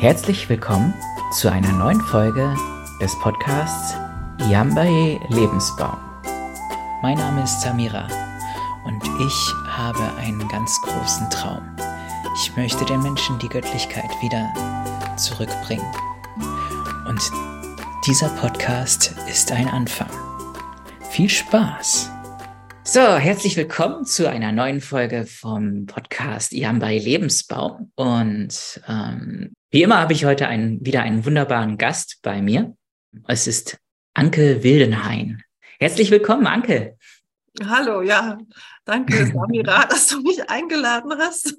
Herzlich willkommen zu einer neuen Folge des Podcasts Yambae Lebensbaum. Mein Name ist Samira und ich habe einen ganz großen Traum. Ich möchte den Menschen die Göttlichkeit wieder zurückbringen. Und dieser Podcast ist ein Anfang. Viel Spaß! So, herzlich willkommen zu einer neuen Folge vom Podcast Iambai Lebensbaum. Und ähm, wie immer habe ich heute einen, wieder einen wunderbaren Gast bei mir. Es ist Anke Wildenhain. Herzlich willkommen, Anke. Hallo, ja, danke, Samira, dass du mich eingeladen hast.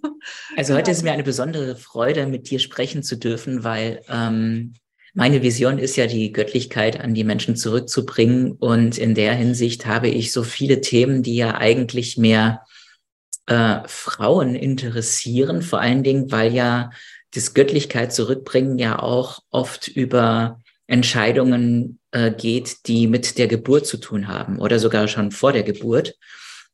Also heute ist mir eine besondere Freude, mit dir sprechen zu dürfen, weil ähm, meine Vision ist ja, die Göttlichkeit an die Menschen zurückzubringen. Und in der Hinsicht habe ich so viele Themen, die ja eigentlich mehr äh, Frauen interessieren, vor allen Dingen, weil ja das Göttlichkeit zurückbringen ja auch oft über Entscheidungen äh, geht, die mit der Geburt zu tun haben oder sogar schon vor der Geburt.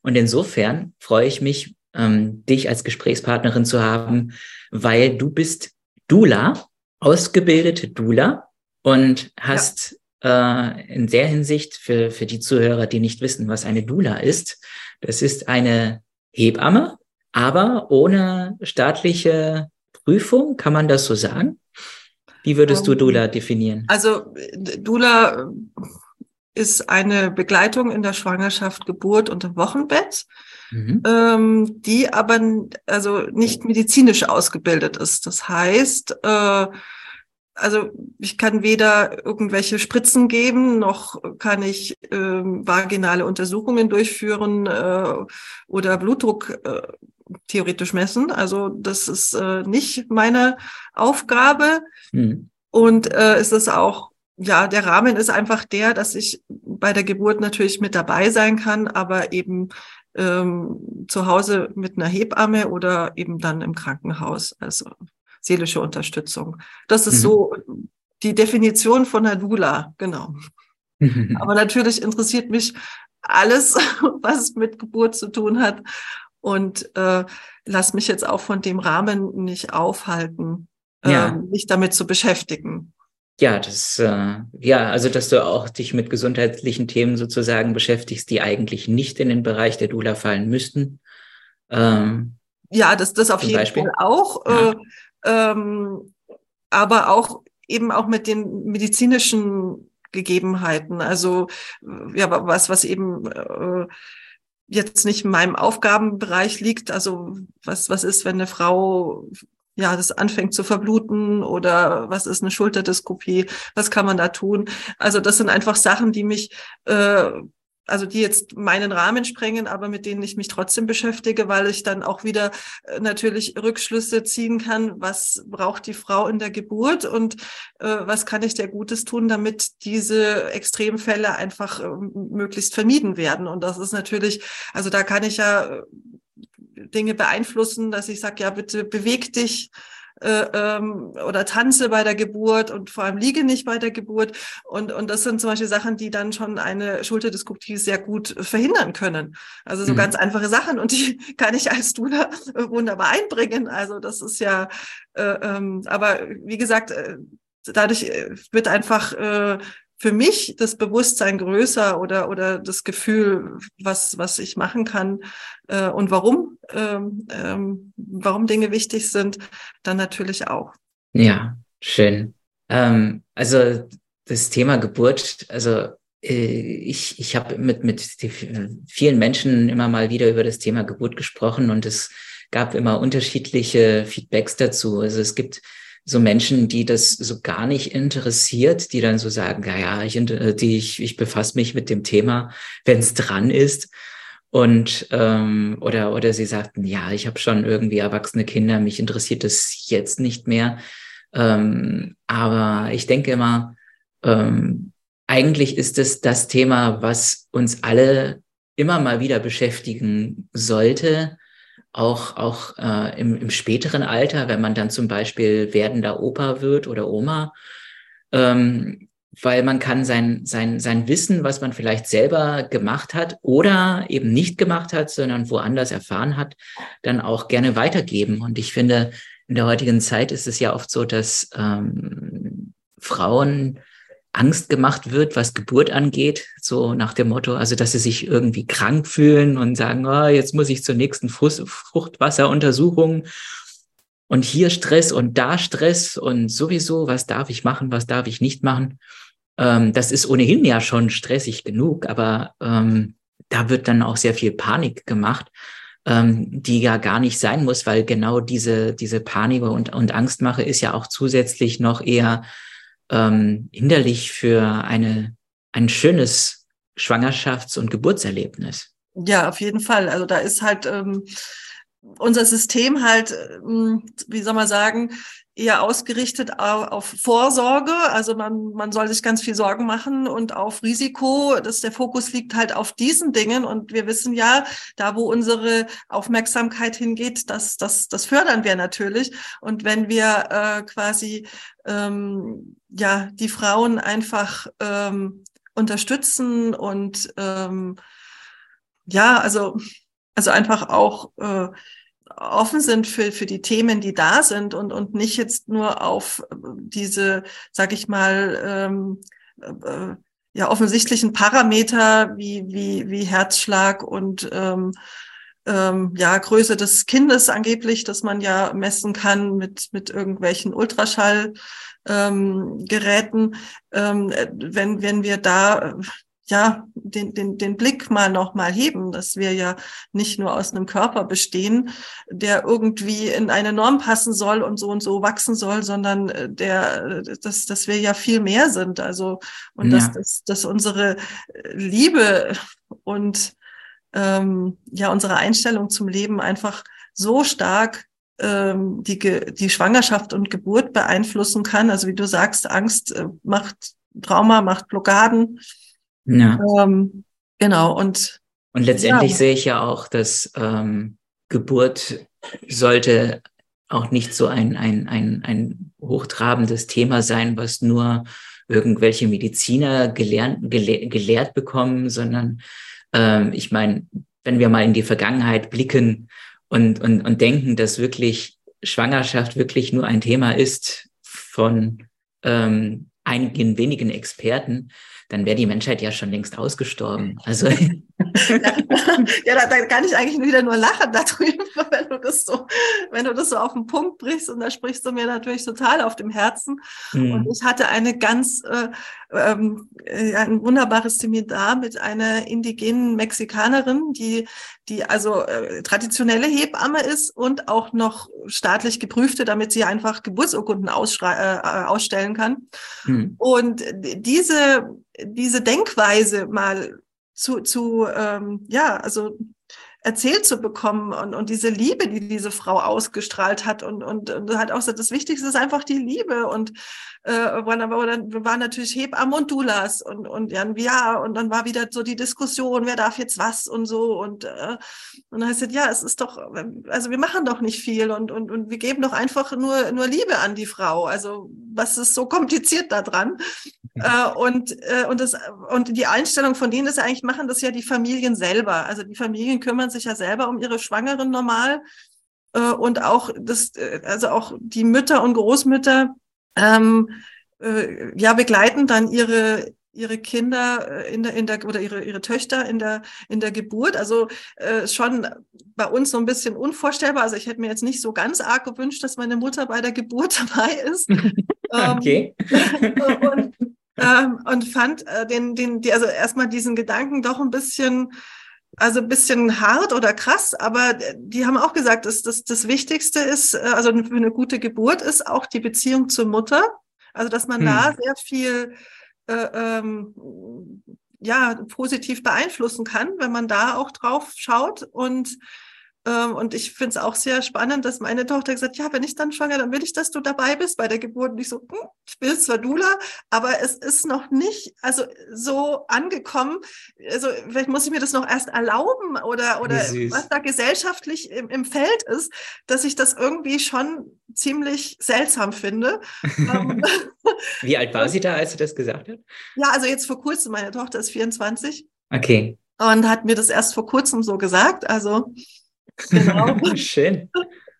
Und insofern freue ich mich, ähm, dich als Gesprächspartnerin zu haben, weil du bist Dula ausgebildete Dula und hast ja. äh, in der Hinsicht für, für die Zuhörer, die nicht wissen, was eine Dula ist, das ist eine Hebamme, aber ohne staatliche Prüfung, kann man das so sagen? Wie würdest du ähm, Dula definieren? Also Dula ist eine Begleitung in der Schwangerschaft, Geburt und im Wochenbett, mhm. ähm, die aber also nicht medizinisch ausgebildet ist. Das heißt, äh, also ich kann weder irgendwelche Spritzen geben, noch kann ich äh, vaginale Untersuchungen durchführen äh, oder Blutdruck äh, theoretisch messen. Also das ist äh, nicht meine Aufgabe. Mhm. Und äh, ist es auch ja, der Rahmen ist einfach der, dass ich bei der Geburt natürlich mit dabei sein kann, aber eben ähm, zu Hause mit einer Hebamme oder eben dann im Krankenhaus, also seelische Unterstützung. Das ist mhm. so die Definition von der Dula, genau. aber natürlich interessiert mich alles, was mit Geburt zu tun hat und äh, lass mich jetzt auch von dem Rahmen nicht aufhalten, ja. äh, mich damit zu beschäftigen. Ja, das, äh, ja, also dass du auch dich mit gesundheitlichen Themen sozusagen beschäftigst, die eigentlich nicht in den Bereich der Dula fallen müssten. Ähm, ja, das, das auf jeden Beispiel. Fall auch. Ja. Äh, ähm, aber auch eben auch mit den medizinischen Gegebenheiten. Also ja, was, was eben äh, jetzt nicht in meinem Aufgabenbereich liegt. Also was, was ist, wenn eine Frau ja, das anfängt zu verbluten oder was ist eine Schulterdyskopie, was kann man da tun? Also das sind einfach Sachen, die mich, äh, also die jetzt meinen Rahmen sprengen, aber mit denen ich mich trotzdem beschäftige, weil ich dann auch wieder äh, natürlich Rückschlüsse ziehen kann, was braucht die Frau in der Geburt und äh, was kann ich der Gutes tun, damit diese Extremfälle einfach äh, möglichst vermieden werden. Und das ist natürlich, also da kann ich ja Dinge beeinflussen, dass ich sage, ja, bitte beweg dich äh, ähm, oder tanze bei der Geburt und vor allem liege nicht bei der Geburt. Und, und das sind zum Beispiel Sachen, die dann schon eine Schulterdyskopie sehr gut verhindern können. Also so mhm. ganz einfache Sachen und die kann ich als Dula wunderbar einbringen. Also das ist ja, äh, ähm, aber wie gesagt, äh, dadurch äh, wird einfach äh, für mich das Bewusstsein größer oder, oder das Gefühl, was, was ich machen kann äh, und warum, ähm, ähm, warum Dinge wichtig sind, dann natürlich auch. Ja, schön. Ähm, also das Thema Geburt, also äh, ich, ich habe mit, mit vielen Menschen immer mal wieder über das Thema Geburt gesprochen und es gab immer unterschiedliche Feedbacks dazu. Also es gibt so Menschen, die das so gar nicht interessiert, die dann so sagen, ja, ja, ich, die, ich, ich befasse mich mit dem Thema, wenn es dran ist. Und ähm, oder oder sie sagten, ja, ich habe schon irgendwie erwachsene Kinder, mich interessiert das jetzt nicht mehr. Ähm, aber ich denke immer, ähm, eigentlich ist es das Thema, was uns alle immer mal wieder beschäftigen sollte, auch, auch äh, im, im späteren Alter, wenn man dann zum Beispiel werdender Opa wird oder Oma, ähm, weil man kann sein, sein, sein Wissen, was man vielleicht selber gemacht hat oder eben nicht gemacht hat, sondern woanders erfahren hat, dann auch gerne weitergeben. Und ich finde, in der heutigen Zeit ist es ja oft so, dass ähm, Frauen Angst gemacht wird, was Geburt angeht, so nach dem Motto, also dass sie sich irgendwie krank fühlen und sagen, oh, jetzt muss ich zur nächsten Fruchtwasseruntersuchung und hier Stress und da Stress und sowieso, was darf ich machen, was darf ich nicht machen. Ähm, das ist ohnehin ja schon stressig genug, aber ähm, da wird dann auch sehr viel Panik gemacht, ähm, die ja gar nicht sein muss, weil genau diese, diese Panik und, und Angstmache ist ja auch zusätzlich noch eher ähm, hinderlich für eine, ein schönes Schwangerschafts- und Geburtserlebnis. Ja, auf jeden Fall. Also da ist halt ähm, unser System halt, ähm, wie soll man sagen, eher ausgerichtet auf Vorsorge. Also man, man soll sich ganz viel Sorgen machen und auf Risiko, dass der Fokus liegt halt auf diesen Dingen. Und wir wissen ja, da wo unsere Aufmerksamkeit hingeht, das, das, das fördern wir natürlich. Und wenn wir äh, quasi ähm, ja die Frauen einfach ähm, unterstützen und ähm, ja, also also einfach auch äh, offen sind für, für die Themen, die da sind und, und nicht jetzt nur auf diese, sag ich mal, ähm, äh, ja, offensichtlichen Parameter wie, wie, wie Herzschlag und ähm, ähm, ja, Größe des Kindes angeblich, dass man ja messen kann mit, mit irgendwelchen Ultraschallgeräten. Ähm, ähm, wenn, wenn wir da ja, den, den, den Blick mal noch mal heben, dass wir ja nicht nur aus einem Körper bestehen, der irgendwie in eine Norm passen soll und so und so wachsen soll, sondern äh, der, dass, dass wir ja viel mehr sind. Also, und ja. dass, dass, dass unsere Liebe und ähm, ja, unsere Einstellung zum Leben einfach so stark ähm, die, die Schwangerschaft und Geburt beeinflussen kann. Also wie du sagst, Angst äh, macht Trauma, macht Blockaden ja. Ähm, genau, und. Und letztendlich ja. sehe ich ja auch, dass ähm, Geburt sollte auch nicht so ein, ein, ein, ein hochtrabendes Thema sein, was nur irgendwelche Mediziner gelernt, gele gelehrt bekommen, sondern ähm, ich meine, wenn wir mal in die Vergangenheit blicken und, und, und denken, dass wirklich Schwangerschaft wirklich nur ein Thema ist von ähm, einigen wenigen Experten, dann wäre die Menschheit ja schon längst ausgestorben. Also ja, da, da, kann ich eigentlich wieder nur lachen darüber, wenn du das so, wenn du das so auf den Punkt brichst und da sprichst du mir natürlich total auf dem Herzen. Mhm. Und ich hatte eine ganz äh, ähm, äh, ein wunderbares Seminar mit einer indigenen Mexikanerin, die die also äh, traditionelle Hebamme ist und auch noch staatlich geprüfte, damit sie einfach Geburtsurkunden äh, ausstellen kann. Mhm. Und diese diese Denkweise mal zu, zu ähm, ja, also erzählt zu bekommen und, und diese Liebe, die diese Frau ausgestrahlt hat und, und, und hat auch gesagt, das Wichtigste ist einfach die Liebe und äh, waren aber dann waren natürlich Hebammen und Dulas und und ja, ja und dann war wieder so die Diskussion, wer darf jetzt was und so und äh, und dann heißt es ja, es ist doch also wir machen doch nicht viel und und und wir geben doch einfach nur nur Liebe an die Frau. Also was ist so kompliziert da dran? Äh, und, äh, und, das, und die Einstellung von denen ist ja eigentlich, machen das ja die Familien selber. Also die Familien kümmern sich ja selber um ihre Schwangeren normal. Äh, und auch das, äh, also auch die Mütter und Großmütter ähm, äh, ja, begleiten dann ihre, ihre Kinder äh, in der, in der oder ihre, ihre Töchter in der, in der Geburt. Also äh, schon bei uns so ein bisschen unvorstellbar. Also ich hätte mir jetzt nicht so ganz arg gewünscht, dass meine Mutter bei der Geburt dabei ist. okay. und, ähm, und fand äh, den, den, die, also erstmal diesen Gedanken doch ein bisschen, also ein bisschen hart oder krass, aber die haben auch gesagt, dass das, das Wichtigste ist, äh, also für eine gute Geburt ist auch die Beziehung zur Mutter. Also dass man hm. da sehr viel äh, ähm, ja positiv beeinflussen kann, wenn man da auch drauf schaut und und ich finde es auch sehr spannend, dass meine Tochter gesagt hat, ja, wenn ich dann schwanger, dann will ich, dass du dabei bist bei der Geburt. Und ich so, hm, ich will zwar Dula, aber es ist noch nicht also so angekommen. Also vielleicht muss ich mir das noch erst erlauben oder, oder was da gesellschaftlich im, im Feld ist, dass ich das irgendwie schon ziemlich seltsam finde. Ähm, Wie alt war sie da, als sie das gesagt hat? Ja, also jetzt vor kurzem, meine Tochter ist 24. Okay. Und hat mir das erst vor kurzem so gesagt. Also Genau. Schön.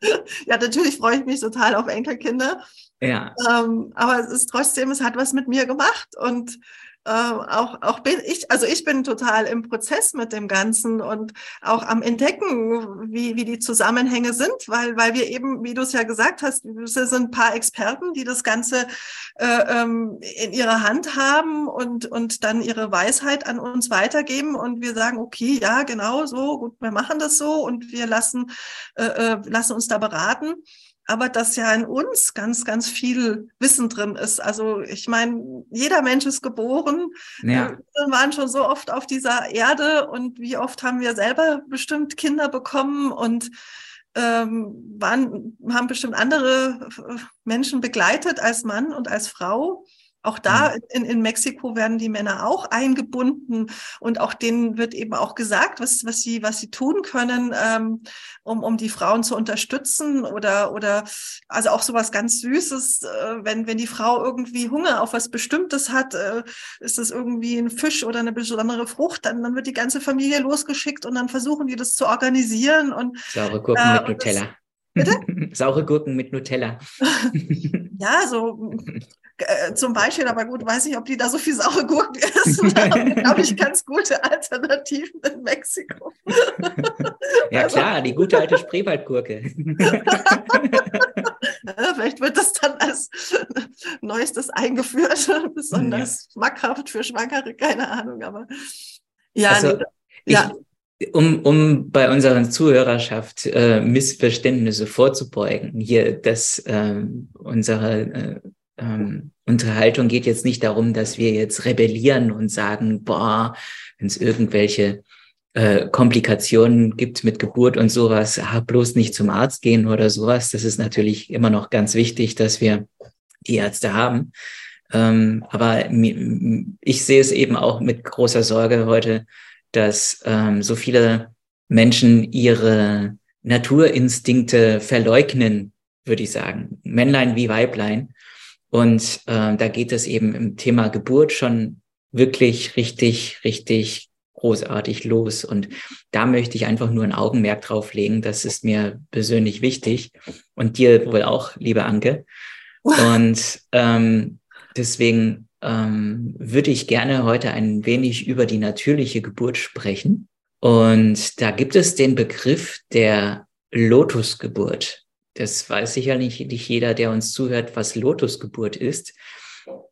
ja, natürlich freue ich mich total auf Enkelkinder. Ja. Ähm, aber es ist trotzdem, es hat was mit mir gemacht und äh, auch, auch bin ich, also ich bin total im Prozess mit dem Ganzen und auch am Entdecken, wie, wie die Zusammenhänge sind, weil, weil wir eben, wie du es ja gesagt hast, wir sind ein paar Experten, die das Ganze äh, ähm, in ihrer Hand haben und, und dann ihre Weisheit an uns weitergeben und wir sagen, okay, ja, genau so, gut, wir machen das so und wir lassen, äh, äh lassen uns da beraten aber dass ja in uns ganz, ganz viel Wissen drin ist. Also ich meine, jeder Mensch ist geboren. Ja. Wir waren schon so oft auf dieser Erde und wie oft haben wir selber bestimmt Kinder bekommen und ähm, waren, haben bestimmt andere Menschen begleitet als Mann und als Frau. Auch da mhm. in, in Mexiko werden die Männer auch eingebunden und auch denen wird eben auch gesagt, was, was, sie, was sie tun können, ähm, um, um die Frauen zu unterstützen oder, oder also auch sowas ganz Süßes, äh, wenn, wenn die Frau irgendwie Hunger auf was Bestimmtes hat, äh, ist das irgendwie ein Fisch oder eine besondere Frucht, dann, dann wird die ganze Familie losgeschickt und dann versuchen die das zu organisieren und saure Gurken äh, mit Nutella. Bitte? Saure Gurken mit Nutella. ja, so äh, zum Beispiel, aber gut, weiß nicht, ob die da so viel saure Gurken essen. Da habe ich ganz gute Alternativen in Mexiko. ja also, klar, die gute alte Spreewaldgurke. Vielleicht wird das dann als Neuestes eingeführt, besonders ja. schmackhaft für Schwangere, keine Ahnung, aber ja, also, nee, ja. Um, um bei unserer Zuhörerschaft äh, Missverständnisse vorzubeugen, hier, dass äh, unsere äh, ähm, Unterhaltung geht jetzt nicht darum, dass wir jetzt rebellieren und sagen, boah, wenn es irgendwelche äh, Komplikationen gibt mit Geburt und sowas, ah, bloß nicht zum Arzt gehen oder sowas. Das ist natürlich immer noch ganz wichtig, dass wir die Ärzte haben. Ähm, aber ich sehe es eben auch mit großer Sorge heute, dass ähm, so viele Menschen ihre Naturinstinkte verleugnen, würde ich sagen. Männlein wie Weiblein. Und äh, da geht es eben im Thema Geburt schon wirklich richtig, richtig großartig los. Und da möchte ich einfach nur ein Augenmerk drauf legen. Das ist mir persönlich wichtig und dir wohl auch, liebe Anke. Und ähm, deswegen ähm, würde ich gerne heute ein wenig über die natürliche Geburt sprechen. Und da gibt es den Begriff der Lotusgeburt. Das weiß sicherlich nicht jeder, der uns zuhört, was Lotusgeburt ist.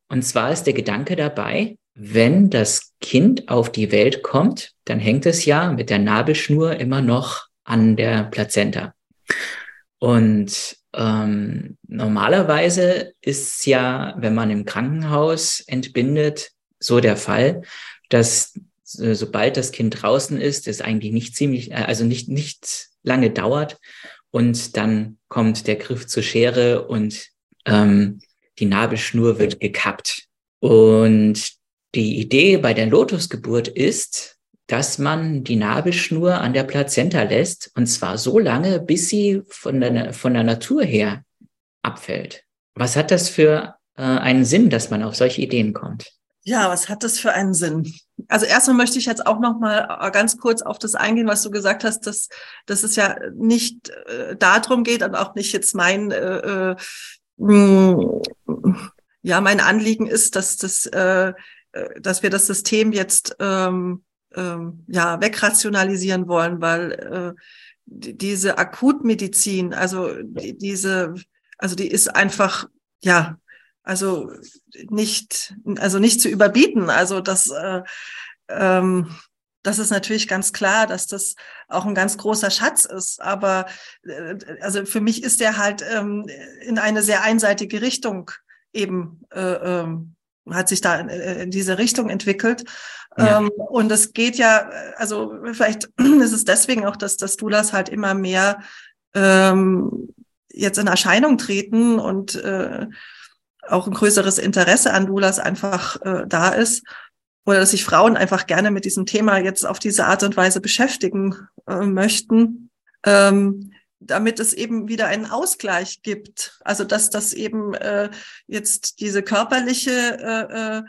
Und zwar ist der Gedanke dabei, wenn das Kind auf die Welt kommt, dann hängt es ja mit der Nabelschnur immer noch an der Plazenta. Und ähm, normalerweise ist ja, wenn man im Krankenhaus entbindet, so der Fall, dass äh, sobald das Kind draußen ist, es eigentlich nicht ziemlich, äh, also nicht, nicht lange dauert und dann kommt der Griff zur Schere und ähm, die Nabelschnur wird gekappt. Und die Idee bei der Lotusgeburt ist, dass man die Nabelschnur an der Plazenta lässt und zwar so lange, bis sie von der, von der Natur her abfällt. Was hat das für äh, einen Sinn, dass man auf solche Ideen kommt? Ja, was hat das für einen Sinn? Also erstmal möchte ich jetzt auch noch mal äh, ganz kurz auf das eingehen, was du gesagt hast, dass, dass es ja nicht äh, darum geht und auch nicht jetzt mein äh, äh, hm, ja mein Anliegen ist, dass das äh, äh, dass wir das System jetzt ähm, ähm, ja wegrationalisieren wollen, weil äh, diese Akutmedizin, also die, diese, also die ist einfach ja also nicht, also nicht zu überbieten. Also das, äh, ähm, das ist natürlich ganz klar, dass das auch ein ganz großer Schatz ist. Aber äh, also für mich ist der halt ähm, in eine sehr einseitige Richtung eben äh, ähm, hat sich da in, in diese Richtung entwickelt. Ja. Ähm, und es geht ja, also vielleicht ist es deswegen auch, dass das Dulas halt immer mehr ähm, jetzt in Erscheinung treten und äh, auch ein größeres Interesse an Doulas einfach äh, da ist oder dass sich Frauen einfach gerne mit diesem Thema jetzt auf diese Art und Weise beschäftigen äh, möchten, ähm, damit es eben wieder einen Ausgleich gibt. Also dass das eben äh, jetzt diese körperliche äh, äh,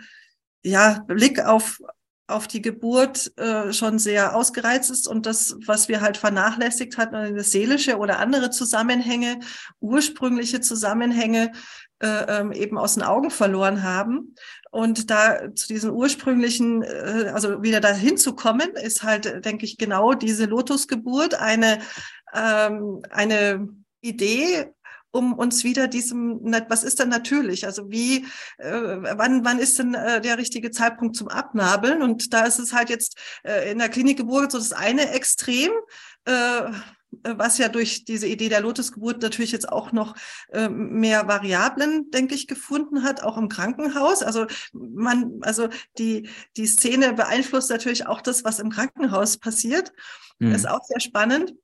ja, Blick auf auf die Geburt äh, schon sehr ausgereizt ist und das, was wir halt vernachlässigt hatten, das seelische oder andere Zusammenhänge, ursprüngliche Zusammenhänge äh, ähm, eben aus den Augen verloren haben. Und da zu diesen ursprünglichen, äh, also wieder dahin zu kommen, ist halt, denke ich, genau diese Lotusgeburt eine, ähm, eine Idee, um uns wieder diesem, was ist denn natürlich? Also wie, äh, wann, wann ist denn äh, der richtige Zeitpunkt zum Abnabeln? Und da ist es halt jetzt äh, in der Klinikgeburt so das eine Extrem, äh, was ja durch diese Idee der Lotusgeburt natürlich jetzt auch noch äh, mehr Variablen, denke ich, gefunden hat, auch im Krankenhaus. Also man, also die, die Szene beeinflusst natürlich auch das, was im Krankenhaus passiert. Mhm. Ist auch sehr spannend.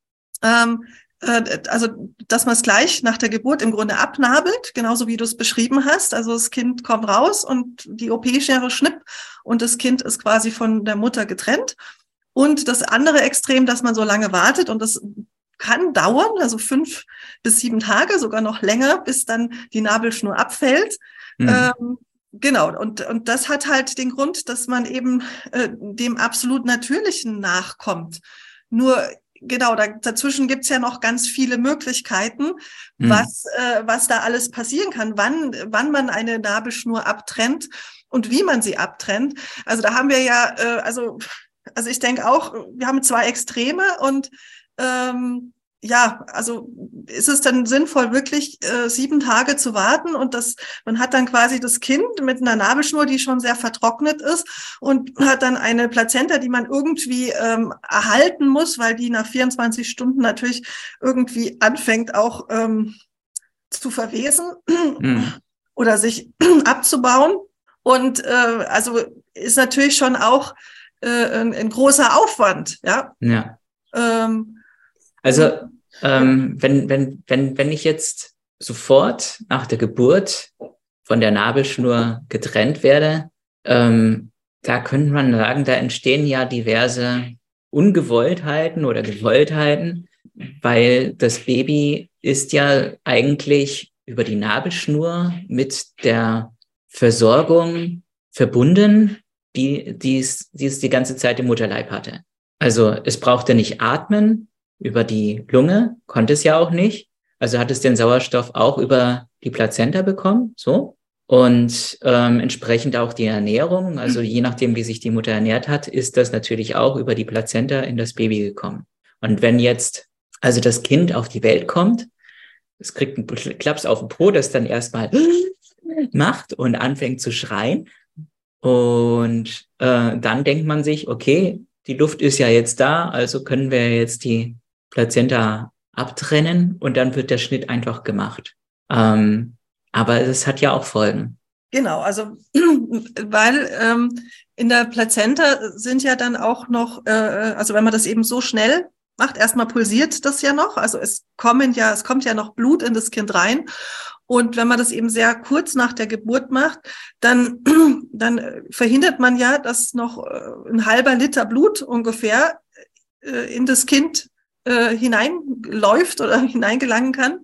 Ähm, äh, also dass man es gleich nach der Geburt im Grunde abnabelt, genauso wie du es beschrieben hast. Also das Kind kommt raus und die OP-Schere schnipp und das Kind ist quasi von der Mutter getrennt. Und das andere Extrem, dass man so lange wartet und das kann dauern, also fünf bis sieben Tage, sogar noch länger, bis dann die Nabelschnur abfällt. Mhm. Ähm, Genau, und, und das hat halt den Grund, dass man eben äh, dem absolut Natürlichen nachkommt. Nur genau, da, dazwischen gibt's ja noch ganz viele Möglichkeiten, mhm. was, äh, was da alles passieren kann, wann, wann man eine Nabelschnur abtrennt und wie man sie abtrennt. Also da haben wir ja, äh, also, also ich denke auch, wir haben zwei Extreme und ähm, ja, also ist es dann sinnvoll, wirklich äh, sieben Tage zu warten und das, man hat dann quasi das Kind mit einer Nabelschnur, die schon sehr vertrocknet ist und hat dann eine Plazenta, die man irgendwie ähm, erhalten muss, weil die nach 24 Stunden natürlich irgendwie anfängt auch ähm, zu verwesen mhm. oder sich abzubauen. Und äh, also ist natürlich schon auch äh, ein, ein großer Aufwand, ja. Ja. Ähm, also ähm, wenn, wenn, wenn, wenn ich jetzt sofort nach der Geburt von der Nabelschnur getrennt werde, ähm, da könnte man sagen, da entstehen ja diverse Ungewolltheiten oder Gewolltheiten, weil das Baby ist ja eigentlich über die Nabelschnur mit der Versorgung verbunden, die, die, es, die es die ganze Zeit im Mutterleib hatte. Also es brauchte nicht atmen, über die Lunge, konnte es ja auch nicht. Also hat es den Sauerstoff auch über die Plazenta bekommen, so. Und ähm, entsprechend auch die Ernährung, also je nachdem, wie sich die Mutter ernährt hat, ist das natürlich auch über die Plazenta in das Baby gekommen. Und wenn jetzt also das Kind auf die Welt kommt, es kriegt einen Klaps auf den Po, das dann erstmal macht und anfängt zu schreien. Und äh, dann denkt man sich, okay, die Luft ist ja jetzt da, also können wir jetzt die Plazenta abtrennen und dann wird der Schnitt einfach gemacht. Ähm, aber es hat ja auch Folgen. Genau, also weil ähm, in der Plazenta sind ja dann auch noch, äh, also wenn man das eben so schnell macht, erstmal pulsiert das ja noch, also es kommen ja, es kommt ja noch Blut in das Kind rein. Und wenn man das eben sehr kurz nach der Geburt macht, dann, dann verhindert man ja, dass noch äh, ein halber Liter Blut ungefähr äh, in das Kind äh, hineinläuft oder hineingelangen kann.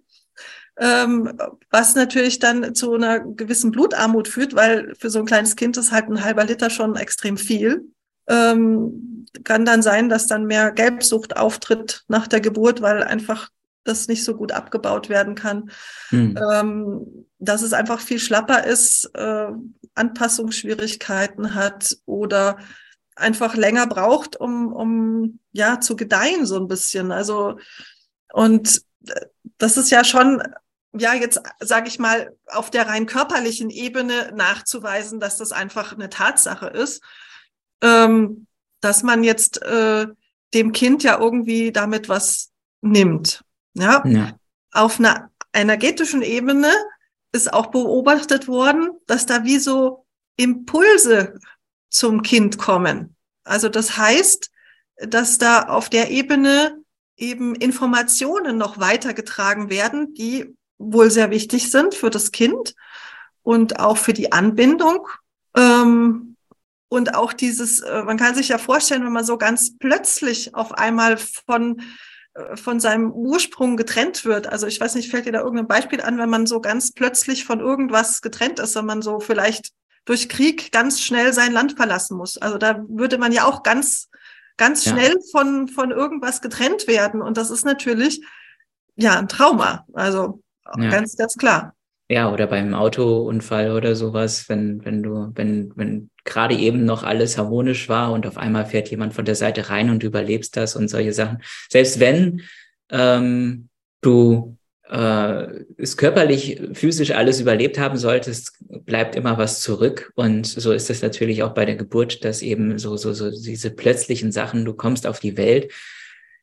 Ähm, was natürlich dann zu einer gewissen Blutarmut führt, weil für so ein kleines Kind ist halt ein halber Liter schon extrem viel. Ähm, kann dann sein, dass dann mehr Gelbsucht auftritt nach der Geburt, weil einfach das nicht so gut abgebaut werden kann. Hm. Ähm, dass es einfach viel schlapper ist, äh, Anpassungsschwierigkeiten hat oder einfach länger braucht, um, um ja zu gedeihen so ein bisschen. Also und äh, das ist ja schon ja jetzt sage ich mal auf der rein körperlichen Ebene nachzuweisen, dass das einfach eine Tatsache ist, ähm, dass man jetzt äh, dem Kind ja irgendwie damit was nimmt. Ja, ja. auf einer energetischen Ebene ist auch beobachtet worden, dass da wie so Impulse zum Kind kommen. Also das heißt, dass da auf der Ebene eben Informationen noch weitergetragen werden, die wohl sehr wichtig sind für das Kind und auch für die Anbindung. Ähm, und auch dieses, äh, man kann sich ja vorstellen, wenn man so ganz plötzlich auf einmal von, äh, von seinem Ursprung getrennt wird. Also ich weiß nicht, fällt dir da irgendein Beispiel an, wenn man so ganz plötzlich von irgendwas getrennt ist, wenn man so vielleicht durch Krieg ganz schnell sein Land verlassen muss. Also da würde man ja auch ganz, ganz schnell ja. von, von irgendwas getrennt werden. Und das ist natürlich, ja, ein Trauma. Also ja. ganz, ganz klar. Ja, oder beim Autounfall oder sowas, wenn, wenn du, wenn, wenn gerade eben noch alles harmonisch war und auf einmal fährt jemand von der Seite rein und überlebst das und solche Sachen. Selbst wenn ähm, du äh, es körperlich, physisch alles überlebt haben solltest, bleibt immer was zurück. Und so ist es natürlich auch bei der Geburt, dass eben so, so, so diese plötzlichen Sachen, du kommst auf die Welt,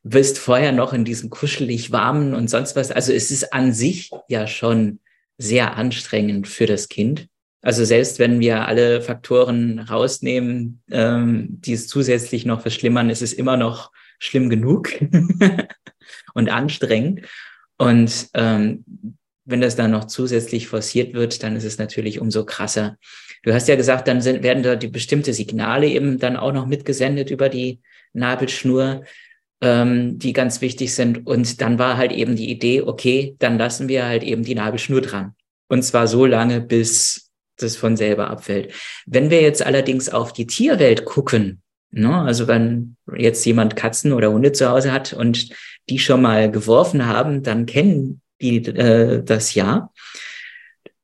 bist vorher noch in diesem kuschelig warmen und sonst was. Also es ist an sich ja schon sehr anstrengend für das Kind. Also selbst wenn wir alle Faktoren rausnehmen, ähm, die es zusätzlich noch verschlimmern, ist es immer noch schlimm genug und anstrengend. Und ähm, wenn das dann noch zusätzlich forciert wird, dann ist es natürlich umso krasser. Du hast ja gesagt, dann sind, werden da die bestimmte Signale eben dann auch noch mitgesendet über die Nabelschnur, ähm, die ganz wichtig sind. Und dann war halt eben die Idee, okay, dann lassen wir halt eben die Nabelschnur dran. Und zwar so lange, bis das von selber abfällt. Wenn wir jetzt allerdings auf die Tierwelt gucken, ne, also wenn jetzt jemand Katzen oder Hunde zu Hause hat und die schon mal geworfen haben, dann kennen die äh, das ja.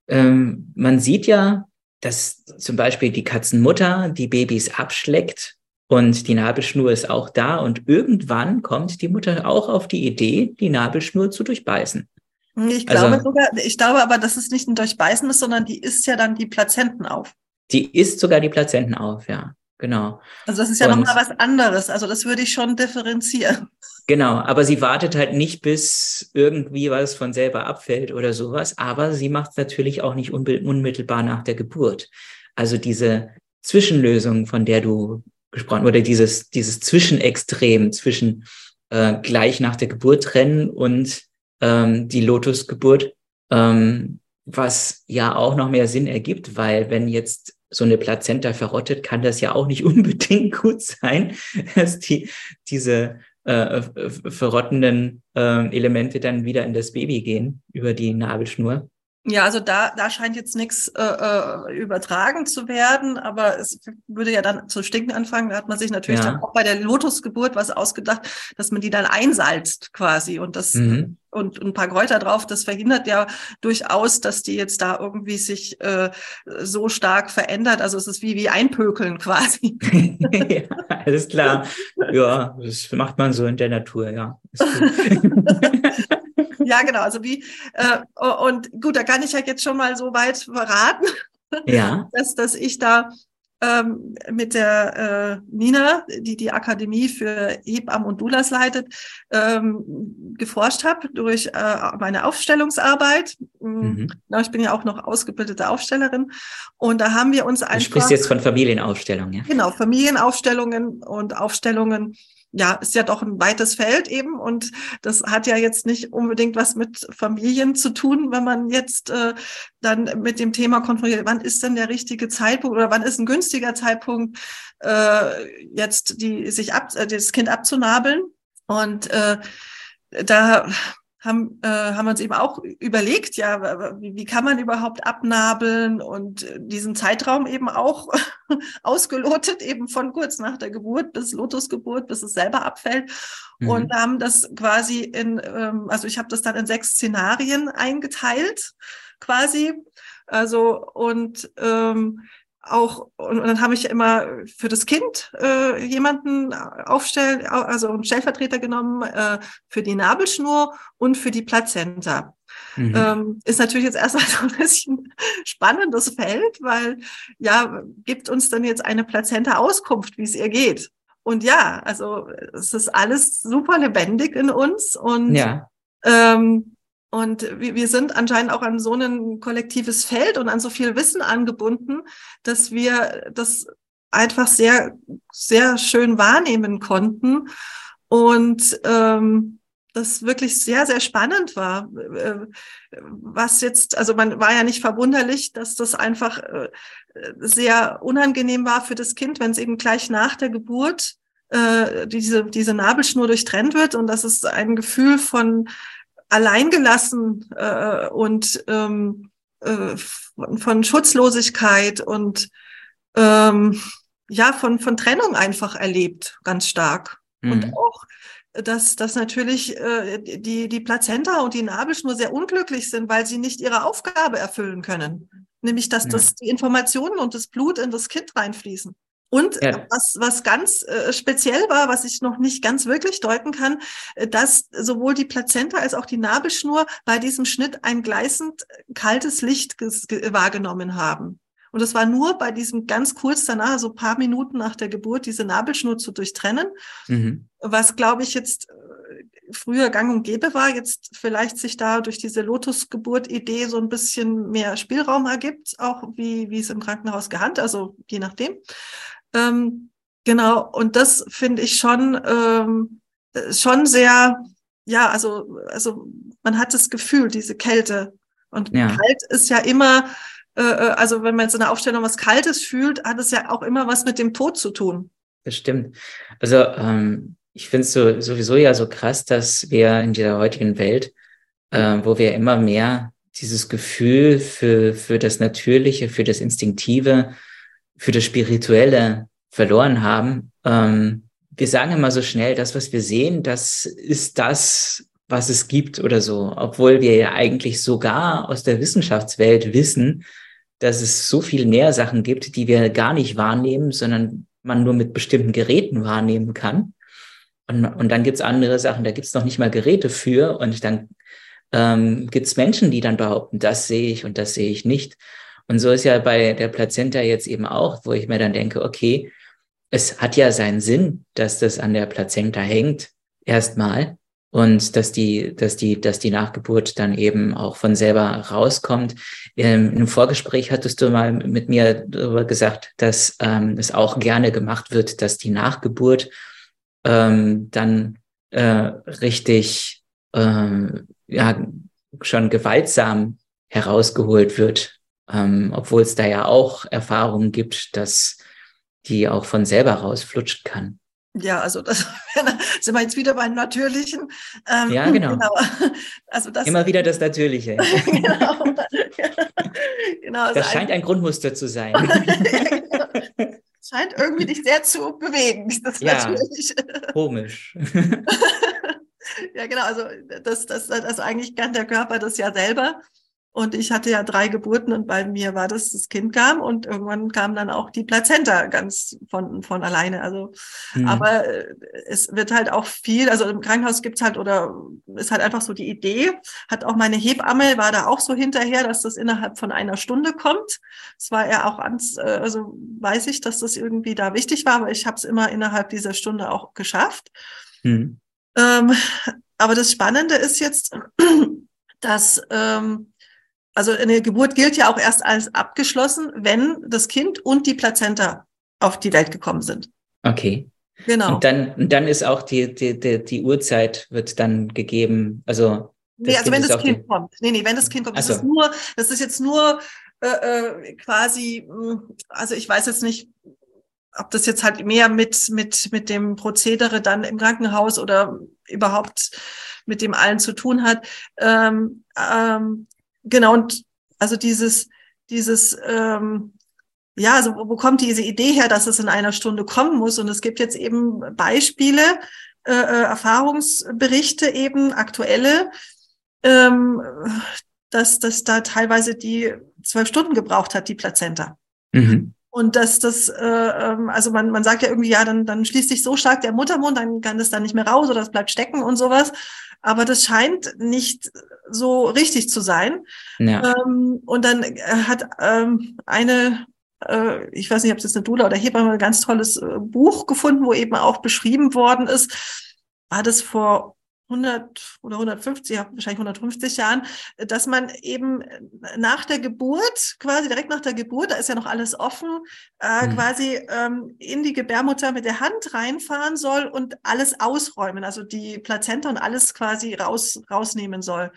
Ähm, man sieht ja, dass zum Beispiel die Katzenmutter die Babys abschleckt und die Nabelschnur ist auch da und irgendwann kommt die Mutter auch auf die Idee, die Nabelschnur zu durchbeißen. Ich glaube also, sogar, ich glaube aber, dass es nicht ein Durchbeißen ist, sondern die isst ja dann die Plazenten auf. Die isst sogar die Plazenten auf, ja, genau. Also das ist ja nochmal was anderes. Also das würde ich schon differenzieren. Genau, aber sie wartet halt nicht, bis irgendwie was von selber abfällt oder sowas. Aber sie macht es natürlich auch nicht unmittelbar nach der Geburt. Also diese Zwischenlösung, von der du gesprochen, oder dieses, dieses Zwischenextrem zwischen äh, gleich nach der Geburt trennen und ähm, die Lotusgeburt, ähm, was ja auch noch mehr Sinn ergibt, weil wenn jetzt so eine Plazenta verrottet, kann das ja auch nicht unbedingt gut sein, dass die, diese äh, verrottenden äh, Elemente dann wieder in das Baby gehen über die Nabelschnur. Ja, also da, da scheint jetzt nichts äh, äh, übertragen zu werden, aber es würde ja dann zu stinken anfangen. Da hat man sich natürlich ja. dann auch bei der Lotusgeburt was ausgedacht, dass man die dann einsalzt quasi und das mhm. und, und ein paar Kräuter drauf. Das verhindert ja durchaus, dass die jetzt da irgendwie sich äh, so stark verändert. Also es ist wie wie einpökeln quasi. ja, alles klar. Ja, das macht man so in der Natur, ja. ja, genau. Also wie, äh, und gut, da kann ich ja jetzt schon mal so weit verraten, ja. dass, dass ich da ähm, mit der äh, Nina, die die Akademie für Hebammen und Doulas leitet, ähm, geforscht habe durch äh, meine Aufstellungsarbeit. Mhm. Na, ich bin ja auch noch ausgebildete Aufstellerin. Und da haben wir uns einfach... Du sprichst jetzt von Familienaufstellungen, ja? Genau, Familienaufstellungen und Aufstellungen ja, ist ja doch ein weites Feld eben und das hat ja jetzt nicht unbedingt was mit Familien zu tun, wenn man jetzt äh, dann mit dem Thema konfrontiert, wann ist denn der richtige Zeitpunkt oder wann ist ein günstiger Zeitpunkt, äh, jetzt die sich ab, äh, das Kind abzunabeln? Und äh, da haben, äh, haben wir uns eben auch überlegt, ja, wie, wie kann man überhaupt abnabeln und diesen Zeitraum eben auch ausgelotet, eben von kurz nach der Geburt bis Lotusgeburt, bis es selber abfällt. Mhm. Und haben das quasi in, ähm, also ich habe das dann in sechs Szenarien eingeteilt, quasi. Also und ähm, auch und, und dann habe ich immer für das Kind äh, jemanden aufstellen, also einen Stellvertreter genommen äh, für die Nabelschnur und für die Plazenta. Mhm. Ähm, ist natürlich jetzt erstmal so ein bisschen spannendes Feld, weil ja, gibt uns dann jetzt eine Plazenta Auskunft, wie es ihr geht. Und ja, also es ist alles super lebendig in uns und ja. ähm, und wir sind anscheinend auch an so ein kollektives Feld und an so viel Wissen angebunden, dass wir das einfach sehr, sehr schön wahrnehmen konnten. Und ähm, das wirklich sehr, sehr spannend war. Äh, was jetzt, also man war ja nicht verwunderlich, dass das einfach äh, sehr unangenehm war für das Kind, wenn es eben gleich nach der Geburt äh, diese, diese Nabelschnur durchtrennt wird und dass es ein Gefühl von alleingelassen äh, und ähm, äh, von, von Schutzlosigkeit und ähm, ja, von, von Trennung einfach erlebt, ganz stark. Mhm. Und auch, dass, dass natürlich äh, die, die Plazenta und die Nabelschnur sehr unglücklich sind, weil sie nicht ihre Aufgabe erfüllen können. Nämlich, dass ja. das, die Informationen und das Blut in das Kind reinfließen. Und ja. was, was ganz äh, speziell war, was ich noch nicht ganz wirklich deuten kann, äh, dass sowohl die Plazenta als auch die Nabelschnur bei diesem Schnitt ein gleißend kaltes Licht wahrgenommen haben. Und es war nur bei diesem ganz kurz danach, so paar Minuten nach der Geburt, diese Nabelschnur zu durchtrennen, mhm. was glaube ich jetzt äh, früher gang und gäbe war, jetzt vielleicht sich da durch diese Lotusgeburt-Idee so ein bisschen mehr Spielraum ergibt, auch wie, wie es im Krankenhaus gehandelt, also je nachdem. Ähm, genau, und das finde ich schon, ähm, schon sehr, ja, also, also man hat das Gefühl, diese Kälte. Und ja. kalt ist ja immer, äh, äh, also wenn man jetzt in der Aufstellung was Kaltes fühlt, hat es ja auch immer was mit dem Tod zu tun. Das stimmt. Also ähm, ich finde es so, sowieso ja so krass, dass wir in dieser heutigen Welt, äh, wo wir immer mehr dieses Gefühl für, für das Natürliche, für das Instinktive, für das Spirituelle verloren haben. Ähm, wir sagen immer so schnell, das, was wir sehen, das ist das, was es gibt oder so, obwohl wir ja eigentlich sogar aus der Wissenschaftswelt wissen, dass es so viel mehr Sachen gibt, die wir gar nicht wahrnehmen, sondern man nur mit bestimmten Geräten wahrnehmen kann. Und, und dann gibt's andere Sachen, da gibt's noch nicht mal Geräte für. Und dann ähm, gibt's Menschen, die dann behaupten, das sehe ich und das sehe ich nicht. Und so ist ja bei der Plazenta jetzt eben auch, wo ich mir dann denke, okay, es hat ja seinen Sinn, dass das an der Plazenta hängt, erstmal. Und dass die, dass die, dass die Nachgeburt dann eben auch von selber rauskommt. Ähm, Im Vorgespräch hattest du mal mit mir darüber gesagt, dass ähm, es auch gerne gemacht wird, dass die Nachgeburt ähm, dann äh, richtig ähm, ja schon gewaltsam herausgeholt wird ähm, obwohl es da ja auch Erfahrungen gibt, dass die auch von selber rausflutschen kann. Ja, also das sind wir jetzt wieder beim Natürlichen. Ähm, ja, genau. genau. Also das, Immer wieder das Natürliche. genau. genau also das scheint ein, ein Grundmuster zu sein. scheint irgendwie dich sehr zu bewegen, das ja, Natürliche. Komisch. ja, genau. Also das, das, also eigentlich kann der Körper das ja selber. Und ich hatte ja drei Geburten und bei mir war das, das Kind kam und irgendwann kam dann auch die Plazenta ganz von, von alleine. Also, mhm. aber äh, es wird halt auch viel, also im Krankenhaus gibt's halt oder ist halt einfach so die Idee, hat auch meine Hebamme, war da auch so hinterher, dass das innerhalb von einer Stunde kommt. Es war ja auch ans, äh, also weiß ich, dass das irgendwie da wichtig war, aber ich habe es immer innerhalb dieser Stunde auch geschafft. Mhm. Ähm, aber das Spannende ist jetzt, dass ähm, also eine Geburt gilt ja auch erst als abgeschlossen, wenn das Kind und die Plazenta auf die Welt gekommen sind. Okay. Genau. Und dann, und dann ist auch die, die, die, die Uhrzeit wird dann gegeben. Also, nee, also wenn das Kind kommt. Nee, nee, wenn das Kind kommt. Das so. ist nur, das ist jetzt nur äh, äh, quasi, hm, also ich weiß jetzt nicht, ob das jetzt halt mehr mit, mit, mit dem Prozedere dann im Krankenhaus oder überhaupt mit dem allen zu tun hat. Ähm, ähm, Genau, und also dieses, dieses, ähm, ja, also wo, kommt diese Idee her, dass es in einer Stunde kommen muss? Und es gibt jetzt eben Beispiele, äh, äh, Erfahrungsberichte eben, aktuelle, ähm, dass, dass da teilweise die zwölf Stunden gebraucht hat, die Plazenta. Mhm. Und dass das, äh, ähm, also man, man sagt ja irgendwie, ja, dann, dann schließt sich so stark der Muttermund, dann kann das dann nicht mehr raus oder es bleibt stecken und sowas. Aber das scheint nicht so richtig zu sein. Ja. Ähm, und dann äh, hat ähm, eine, äh, ich weiß nicht, ob es jetzt eine Dula oder Hebamme, ein ganz tolles äh, Buch gefunden, wo eben auch beschrieben worden ist, war das vor 100 oder 150, ja, wahrscheinlich 150 Jahren, dass man eben nach der Geburt, quasi direkt nach der Geburt, da ist ja noch alles offen, äh, mhm. quasi ähm, in die Gebärmutter mit der Hand reinfahren soll und alles ausräumen, also die Plazenta und alles quasi raus, rausnehmen soll.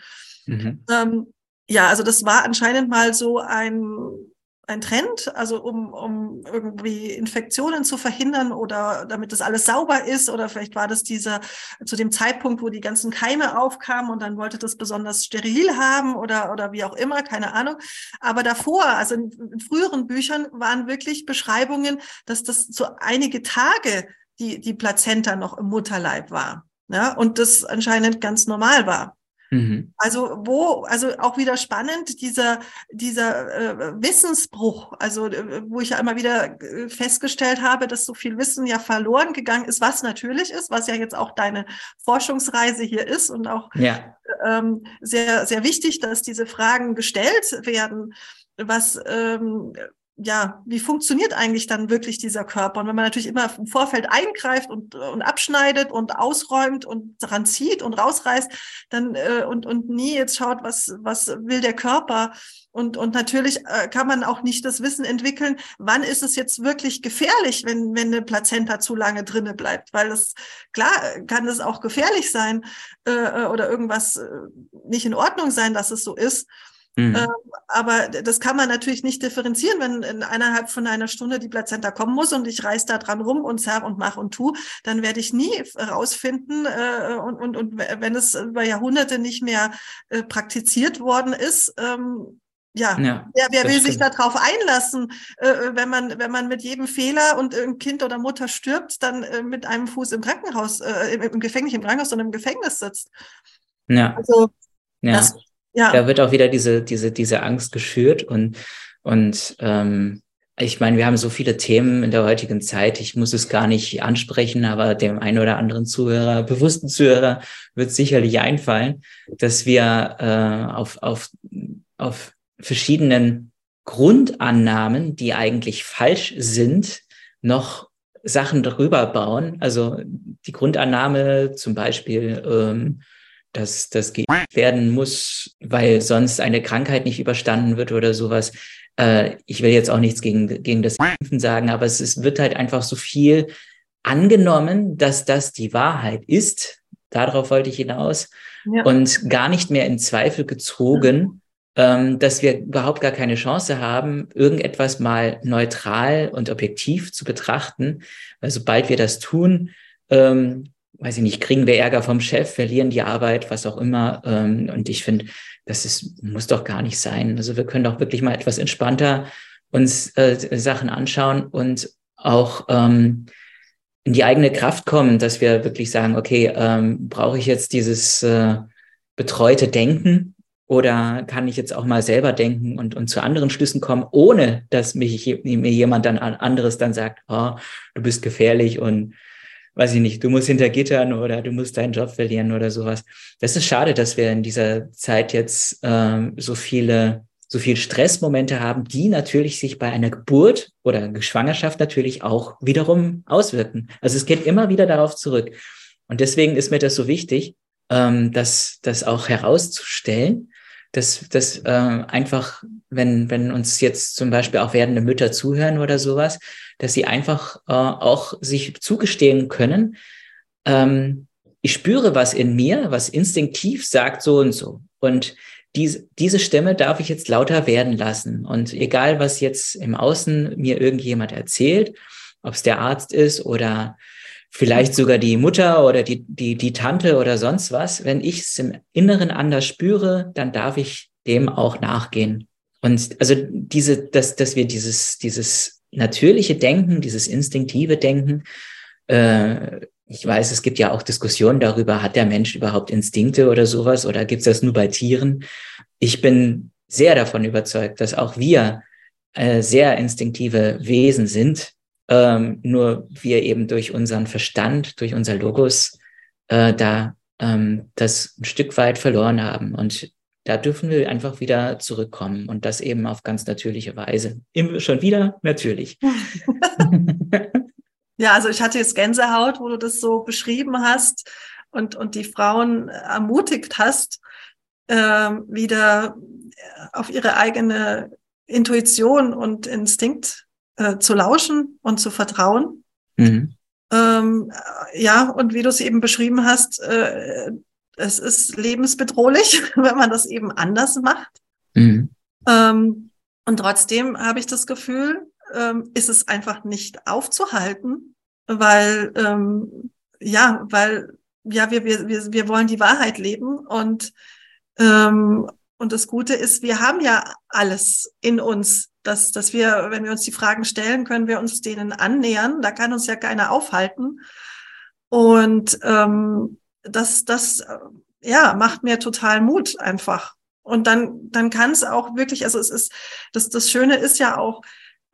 Mhm. Ähm, ja, also das war anscheinend mal so ein ein Trend, also um, um irgendwie Infektionen zu verhindern oder damit das alles sauber ist oder vielleicht war das dieser zu dem Zeitpunkt, wo die ganzen Keime aufkamen und dann wollte das besonders steril haben oder oder wie auch immer, keine Ahnung. Aber davor, also in, in früheren Büchern waren wirklich Beschreibungen, dass das so einige Tage die die Plazenta noch im Mutterleib war, ja und das anscheinend ganz normal war. Mhm. Also wo, also auch wieder spannend, dieser, dieser äh, Wissensbruch, also äh, wo ich ja immer wieder äh, festgestellt habe, dass so viel Wissen ja verloren gegangen ist, was natürlich ist, was ja jetzt auch deine Forschungsreise hier ist und auch ja. ähm, sehr, sehr wichtig, dass diese Fragen gestellt werden, was ähm, ja, wie funktioniert eigentlich dann wirklich dieser Körper? Und wenn man natürlich immer im Vorfeld eingreift und, und abschneidet und ausräumt und dran zieht und rausreißt, dann äh, und, und nie jetzt schaut, was, was will der Körper? Und, und natürlich äh, kann man auch nicht das Wissen entwickeln, wann ist es jetzt wirklich gefährlich, wenn, wenn eine Plazenta zu lange drinne bleibt. Weil das, klar, kann es auch gefährlich sein äh, äh oder irgendwas äh, nicht in Ordnung sein, dass es so ist. Mhm. Ähm, aber das kann man natürlich nicht differenzieren, wenn in eineinhalb von einer Stunde die Plazenta kommen muss und ich reiß da dran rum und zerr und mach und tu, dann werde ich nie rausfinden äh, und, und, und wenn es über Jahrhunderte nicht mehr äh, praktiziert worden ist, ähm, ja, ja, wer, wer will stimmt. sich darauf einlassen, äh, wenn man wenn man mit jedem Fehler und ein Kind oder Mutter stirbt, dann äh, mit einem Fuß im Krankenhaus, äh, im, im Gefängnis, im Krankenhaus und im Gefängnis sitzt. Ja. Also ja. Das, ja. Da wird auch wieder diese, diese, diese Angst geschürt und, und ähm, ich meine, wir haben so viele Themen in der heutigen Zeit. Ich muss es gar nicht ansprechen, aber dem einen oder anderen Zuhörer, bewussten Zuhörer, wird sicherlich einfallen, dass wir äh, auf, auf, auf verschiedenen Grundannahmen, die eigentlich falsch sind, noch Sachen darüber bauen. Also die Grundannahme zum Beispiel, ähm, dass das geimpft werden muss, weil sonst eine Krankheit nicht überstanden wird oder sowas. Äh, ich will jetzt auch nichts gegen, gegen das Impfen sagen, aber es, es wird halt einfach so viel angenommen, dass das die Wahrheit ist. Darauf wollte ich hinaus. Ja. Und gar nicht mehr in Zweifel gezogen, ähm, dass wir überhaupt gar keine Chance haben, irgendetwas mal neutral und objektiv zu betrachten. Weil sobald wir das tun, ähm, weiß ich nicht, kriegen wir Ärger vom Chef, verlieren die Arbeit, was auch immer. Ähm, und ich finde, das ist, muss doch gar nicht sein. Also wir können doch wirklich mal etwas entspannter uns äh, Sachen anschauen und auch ähm, in die eigene Kraft kommen, dass wir wirklich sagen, okay, ähm, brauche ich jetzt dieses äh, betreute Denken oder kann ich jetzt auch mal selber denken und, und zu anderen Schlüssen kommen, ohne dass mich mir jemand dann anderes dann sagt, oh, du bist gefährlich und weiß ich nicht, du musst hinter Gittern oder du musst deinen Job verlieren oder sowas. Das ist schade, dass wir in dieser Zeit jetzt ähm, so viele, so viel Stressmomente haben, die natürlich sich bei einer Geburt oder Schwangerschaft natürlich auch wiederum auswirken. Also es geht immer wieder darauf zurück. Und deswegen ist mir das so wichtig, ähm, das, das auch herauszustellen, dass, dass äh, einfach, wenn, wenn uns jetzt zum Beispiel auch werdende Mütter zuhören oder sowas, dass sie einfach äh, auch sich zugestehen können, ähm, ich spüre was in mir, was instinktiv sagt so und so. Und diese, diese Stimme darf ich jetzt lauter werden lassen. Und egal, was jetzt im Außen mir irgendjemand erzählt, ob es der Arzt ist oder vielleicht sogar die Mutter oder die, die, die Tante oder sonst was, wenn ich es im Inneren anders spüre, dann darf ich dem auch nachgehen. Und also diese, dass, dass wir dieses, dieses natürliche Denken, dieses instinktive Denken, äh, ich weiß, es gibt ja auch Diskussionen darüber, hat der Mensch überhaupt Instinkte oder sowas oder gibt es das nur bei Tieren? Ich bin sehr davon überzeugt, dass auch wir äh, sehr instinktive Wesen sind ähm, nur wir eben durch unseren Verstand, durch unser Logos äh, da ähm, das ein Stück weit verloren haben. Und da dürfen wir einfach wieder zurückkommen und das eben auf ganz natürliche Weise. Immer schon wieder natürlich. ja, also ich hatte jetzt Gänsehaut, wo du das so beschrieben hast und, und die Frauen ermutigt hast, äh, wieder auf ihre eigene Intuition und Instinkt äh, zu lauschen und zu vertrauen. Mhm. Ähm, ja, und wie du es eben beschrieben hast, äh, es ist lebensbedrohlich, wenn man das eben anders macht. Mhm. Ähm, Und trotzdem habe ich das Gefühl, ähm, ist es einfach nicht aufzuhalten, weil ähm, ja, weil ja wir wir wir wir wollen die Wahrheit leben und ähm, und das Gute ist, wir haben ja alles in uns, dass dass wir, wenn wir uns die Fragen stellen, können wir uns denen annähern. Da kann uns ja keiner aufhalten. Und ähm, das das ja macht mir total Mut einfach. Und dann dann kann es auch wirklich, also es ist das das Schöne ist ja auch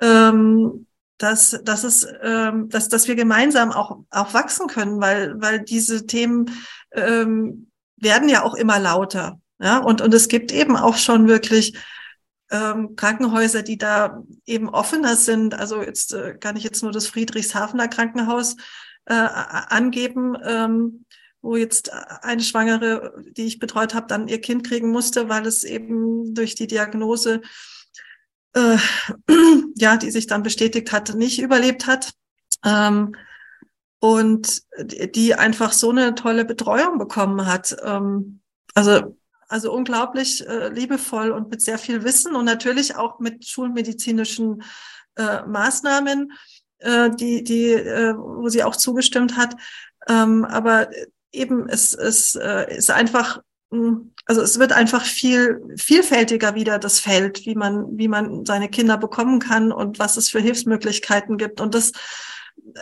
ähm, dass, dass, es, ähm, dass, dass wir gemeinsam auch, auch wachsen können, weil, weil diese Themen ähm, werden ja auch immer lauter. Ja? Und, und es gibt eben auch schon wirklich ähm, Krankenhäuser, die da eben offener sind. Also jetzt äh, kann ich jetzt nur das Friedrichshafener Krankenhaus äh, angeben, ähm, wo jetzt eine Schwangere, die ich betreut habe, dann ihr Kind kriegen musste, weil es eben durch die Diagnose äh, ja, die sich dann bestätigt hat, nicht überlebt hat. Ähm, und die einfach so eine tolle Betreuung bekommen hat. Ähm, also, also unglaublich äh, liebevoll und mit sehr viel Wissen und natürlich auch mit schulmedizinischen äh, Maßnahmen, äh, die, die, äh, wo sie auch zugestimmt hat. Ähm, aber eben, es, es äh, ist einfach hm, also es wird einfach viel vielfältiger wieder das Feld, wie man, wie man seine Kinder bekommen kann und was es für Hilfsmöglichkeiten gibt. Und das,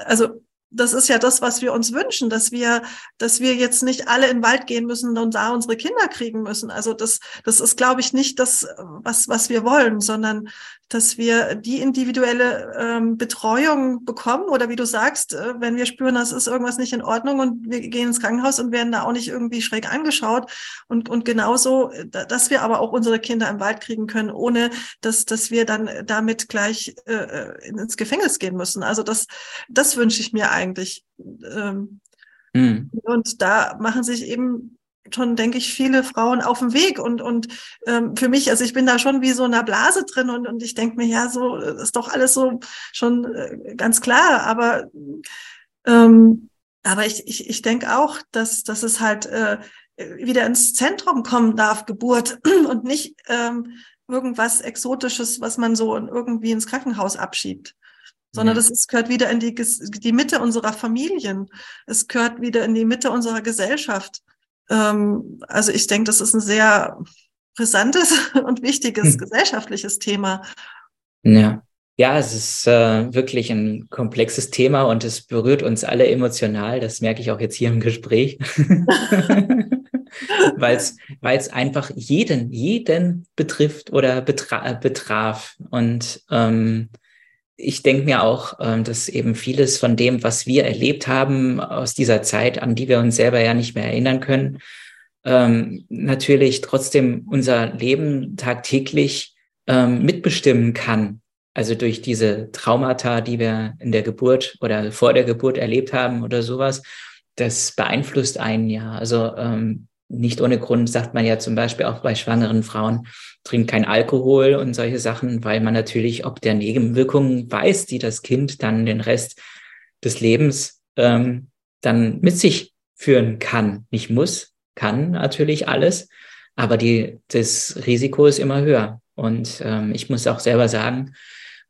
also das ist ja das, was wir uns wünschen, dass wir, dass wir jetzt nicht alle in den Wald gehen müssen und da unsere Kinder kriegen müssen. Also das, das ist, glaube ich, nicht das, was, was wir wollen, sondern dass wir die individuelle ähm, Betreuung bekommen oder wie du sagst, äh, wenn wir spüren, das ist irgendwas nicht in Ordnung und wir gehen ins Krankenhaus und werden da auch nicht irgendwie schräg angeschaut und, und genauso, äh, dass wir aber auch unsere Kinder im Wald kriegen können, ohne dass, dass wir dann damit gleich äh, äh ins Gefängnis gehen müssen. Also das, das wünsche ich mir eigentlich. Ähm, mhm. Und da machen sich eben schon, denke ich, viele Frauen auf dem Weg. Und, und ähm, für mich, also ich bin da schon wie so in einer Blase drin und, und ich denke mir, ja, so ist doch alles so schon äh, ganz klar. Aber, ähm, aber ich, ich, ich denke auch, dass, dass es halt äh, wieder ins Zentrum kommen darf, Geburt und nicht ähm, irgendwas Exotisches, was man so irgendwie ins Krankenhaus abschiebt sondern das ist, gehört wieder in die, die Mitte unserer Familien. Es gehört wieder in die Mitte unserer Gesellschaft. Ähm, also ich denke, das ist ein sehr brisantes und wichtiges hm. gesellschaftliches Thema. Ja. Ja, es ist äh, wirklich ein komplexes Thema und es berührt uns alle emotional. Das merke ich auch jetzt hier im Gespräch. weil es einfach jeden, jeden betrifft oder betra betraf. Und ähm, ich denke mir auch, ähm, dass eben vieles von dem, was wir erlebt haben aus dieser Zeit, an die wir uns selber ja nicht mehr erinnern können, ähm, natürlich trotzdem unser Leben tagtäglich ähm, mitbestimmen kann. Also durch diese Traumata, die wir in der Geburt oder vor der Geburt erlebt haben oder sowas, das beeinflusst einen ja. Also nicht ohne Grund sagt man ja zum Beispiel auch bei schwangeren Frauen, trinkt kein Alkohol und solche Sachen, weil man natürlich ob der Nebenwirkungen weiß, die das Kind dann den Rest des Lebens ähm, dann mit sich führen kann. Nicht muss, kann natürlich alles, aber die, das Risiko ist immer höher. Und ähm, ich muss auch selber sagen,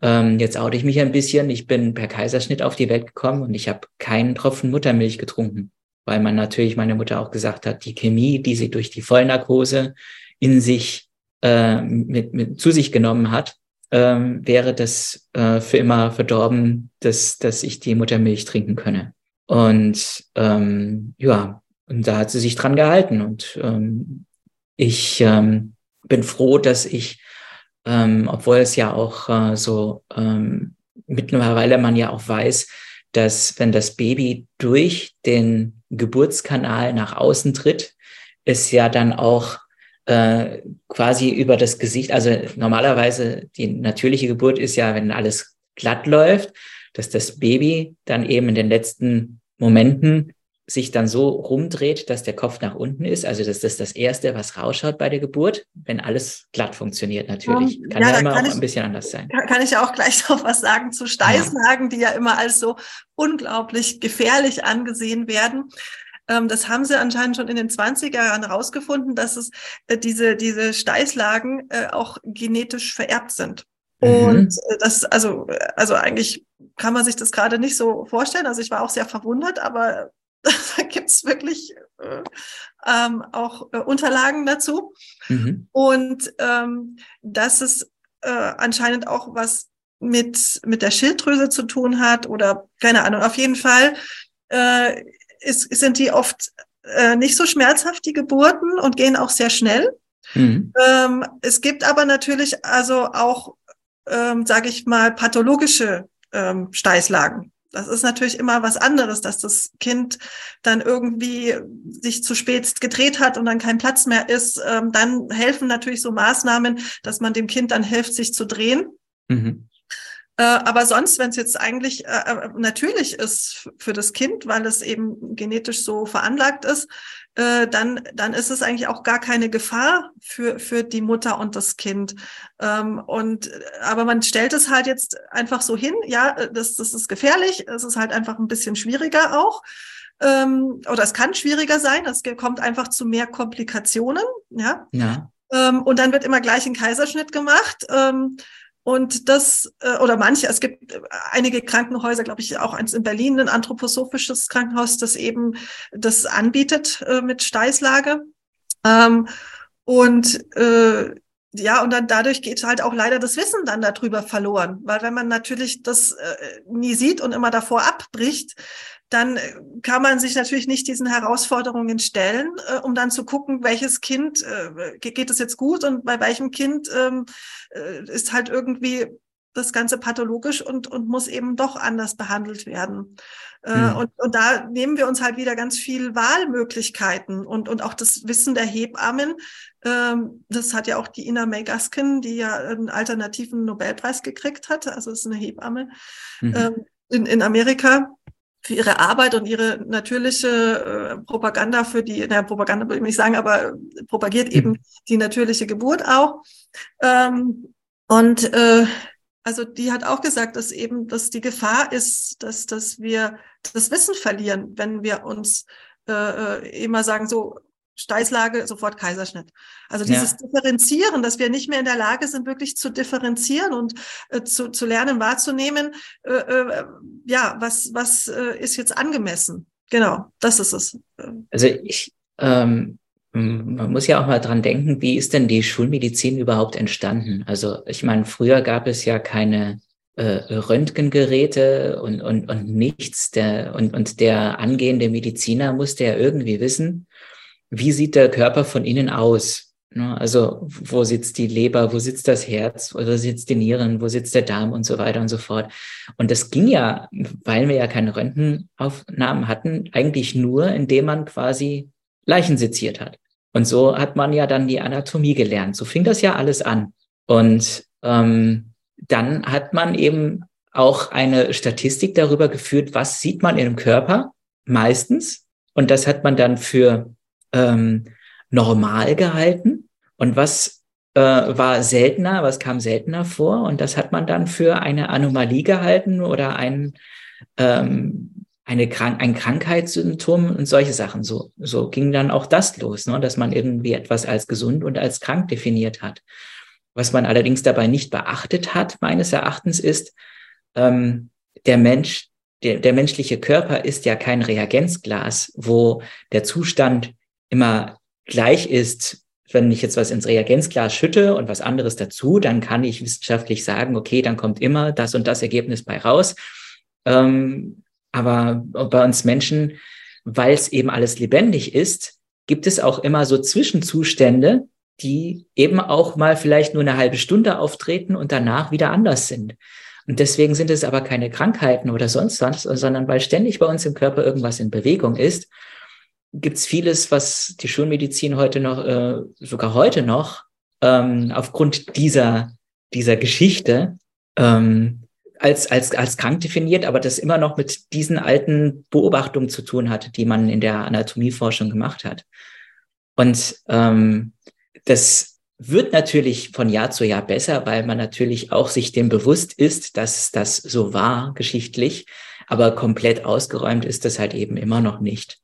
ähm, jetzt oute ich mich ein bisschen. Ich bin per Kaiserschnitt auf die Welt gekommen und ich habe keinen Tropfen Muttermilch getrunken weil man natürlich, meine Mutter auch gesagt hat, die Chemie, die sie durch die Vollnarkose in sich äh, mit, mit zu sich genommen hat, ähm, wäre das äh, für immer verdorben, dass, dass ich die Muttermilch trinken könne. Und ähm, ja, und da hat sie sich dran gehalten. Und ähm, ich ähm, bin froh, dass ich, ähm, obwohl es ja auch äh, so ähm, mittlerweile man ja auch weiß, dass wenn das Baby durch den Geburtskanal nach außen tritt, es ja dann auch äh, quasi über das Gesicht, also normalerweise die natürliche Geburt ist ja, wenn alles glatt läuft, dass das Baby dann eben in den letzten Momenten sich dann so rumdreht, dass der Kopf nach unten ist. Also das ist das Erste, was rausschaut bei der Geburt, wenn alles glatt funktioniert natürlich. Kann ja, ja immer auch ich, ein bisschen anders sein. Kann ich auch gleich noch was sagen zu Steißnagen, ja. die ja immer als so unglaublich gefährlich angesehen werden. ähm, das haben sie anscheinend schon in den 20er Jahren herausgefunden, dass es äh, diese, diese Steißlagen äh, auch genetisch vererbt sind. Mhm. Und äh, das, also, also eigentlich kann man sich das gerade nicht so vorstellen. Also ich war auch sehr verwundert, aber da gibt's wirklich äh, ähm, auch äh, Unterlagen dazu. Mhm. Und ähm, dass es äh, anscheinend auch was mit, mit der Schilddrüse zu tun hat oder keine Ahnung. Auf jeden Fall äh, ist, sind die oft äh, nicht so schmerzhaft, die Geburten, und gehen auch sehr schnell. Mhm. Ähm, es gibt aber natürlich also auch, ähm, sage ich mal, pathologische ähm, Steißlagen. Das ist natürlich immer was anderes, dass das Kind dann irgendwie sich zu spät gedreht hat und dann kein Platz mehr ist. Ähm, dann helfen natürlich so Maßnahmen, dass man dem Kind dann hilft, sich zu drehen. Mhm. Äh, aber sonst, wenn es jetzt eigentlich äh, äh, natürlich ist für das Kind, weil es eben genetisch so veranlagt ist, äh, dann, dann ist es eigentlich auch gar keine Gefahr für, für die Mutter und das Kind. Ähm, und, aber man stellt es halt jetzt einfach so hin, ja, das, das ist gefährlich, es ist halt einfach ein bisschen schwieriger auch. Ähm, oder es kann schwieriger sein, es kommt einfach zu mehr Komplikationen, ja. ja. Ähm, und dann wird immer gleich ein Kaiserschnitt gemacht. Ähm, und das, äh, oder manche, es gibt einige Krankenhäuser, glaube ich, auch eins in Berlin, ein anthroposophisches Krankenhaus, das eben das anbietet äh, mit Steißlage. Ähm, und äh, ja, und dann dadurch geht halt auch leider das Wissen dann darüber verloren, weil wenn man natürlich das nie sieht und immer davor abbricht, dann äh, kann man sich natürlich nicht diesen Herausforderungen stellen, äh, um dann zu gucken, welches Kind äh, geht es jetzt gut und bei welchem Kind ähm, äh, ist halt irgendwie das Ganze pathologisch und, und muss eben doch anders behandelt werden. Mhm. Und, und da nehmen wir uns halt wieder ganz viel Wahlmöglichkeiten und, und auch das Wissen der Hebammen. Ähm, das hat ja auch die Ina May Gaskin, die ja einen alternativen Nobelpreis gekriegt hat. Also es ist eine Hebamme mhm. ähm, in, in Amerika für ihre Arbeit und ihre natürliche äh, Propaganda für die, naja, Propaganda würde ich nicht sagen, aber propagiert eben mhm. die natürliche Geburt auch. Ähm, und äh, also die hat auch gesagt, dass eben, dass die Gefahr ist, dass, dass wir das Wissen verlieren, wenn wir uns äh, äh immer sagen, so Steißlage, sofort Kaiserschnitt. Also dieses ja. Differenzieren, dass wir nicht mehr in der Lage sind, wirklich zu differenzieren und äh, zu, zu lernen, wahrzunehmen, äh, äh, ja, was, was äh, ist jetzt angemessen. Genau, das ist es. Also ich, ähm, man muss ja auch mal dran denken, wie ist denn die Schulmedizin überhaupt entstanden? Also ich meine, früher gab es ja keine äh, Röntgengeräte und, und, und nichts. Der, und, und der angehende Mediziner musste ja irgendwie wissen, wie sieht der Körper von innen aus? Ne? Also wo sitzt die Leber, wo sitzt das Herz, wo sitzt die Nieren, wo sitzt der Darm und so weiter und so fort. Und das ging ja, weil wir ja keine Röntgenaufnahmen hatten, eigentlich nur, indem man quasi Leichen seziert hat. Und so hat man ja dann die Anatomie gelernt. So fing das ja alles an. Und ähm, dann hat man eben auch eine Statistik darüber geführt, was sieht man im Körper meistens. Und das hat man dann für ähm, normal gehalten und was äh, war seltener, was kam seltener vor und das hat man dann für eine Anomalie gehalten oder ein, ähm, eine Krank ein Krankheitssymptom und solche Sachen. So, so ging dann auch das los, ne? dass man irgendwie etwas als gesund und als krank definiert hat. Was man allerdings dabei nicht beachtet hat, meines Erachtens, ist, ähm, der Mensch, der, der menschliche Körper ist ja kein Reagenzglas, wo der Zustand immer gleich ist, wenn ich jetzt was ins Reagenzglas schütte und was anderes dazu, dann kann ich wissenschaftlich sagen, okay, dann kommt immer das und das Ergebnis bei raus. Ähm, aber bei uns Menschen, weil es eben alles lebendig ist, gibt es auch immer so Zwischenzustände, die eben auch mal vielleicht nur eine halbe Stunde auftreten und danach wieder anders sind. Und deswegen sind es aber keine Krankheiten oder sonst was, sondern weil ständig bei uns im Körper irgendwas in Bewegung ist gibt es vieles, was die Schulmedizin heute noch, äh, sogar heute noch, ähm, aufgrund dieser, dieser Geschichte ähm, als, als, als krank definiert, aber das immer noch mit diesen alten Beobachtungen zu tun hat, die man in der Anatomieforschung gemacht hat. Und ähm, das wird natürlich von Jahr zu Jahr besser, weil man natürlich auch sich dem bewusst ist, dass das so war geschichtlich, aber komplett ausgeräumt ist das halt eben immer noch nicht.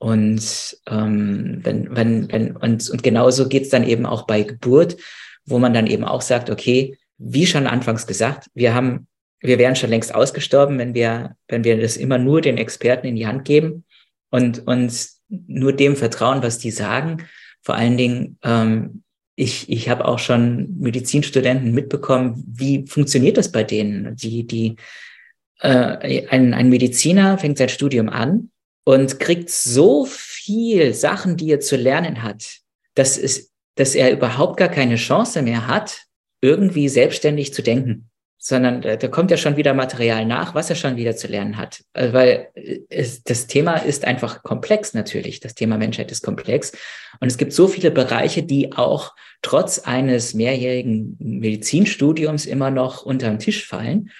Und ähm, wenn, wenn, wenn, und, und genauso geht's dann eben auch bei Geburt, wo man dann eben auch sagt, okay, wie schon anfangs gesagt, wir haben, wir wären schon längst ausgestorben, wenn wir, wenn wir das immer nur den Experten in die Hand geben und uns nur dem vertrauen, was die sagen. Vor allen Dingen, ähm, ich, ich habe auch schon Medizinstudenten mitbekommen, wie funktioniert das bei denen? Die, die, äh, ein, ein Mediziner fängt sein Studium an und kriegt so viel Sachen, die er zu lernen hat, dass, es, dass er überhaupt gar keine Chance mehr hat, irgendwie selbstständig zu denken, sondern da, da kommt ja schon wieder Material nach, was er schon wieder zu lernen hat. Also, weil es, das Thema ist einfach komplex natürlich. Das Thema Menschheit ist komplex. Und es gibt so viele Bereiche, die auch trotz eines mehrjährigen Medizinstudiums immer noch unterm Tisch fallen.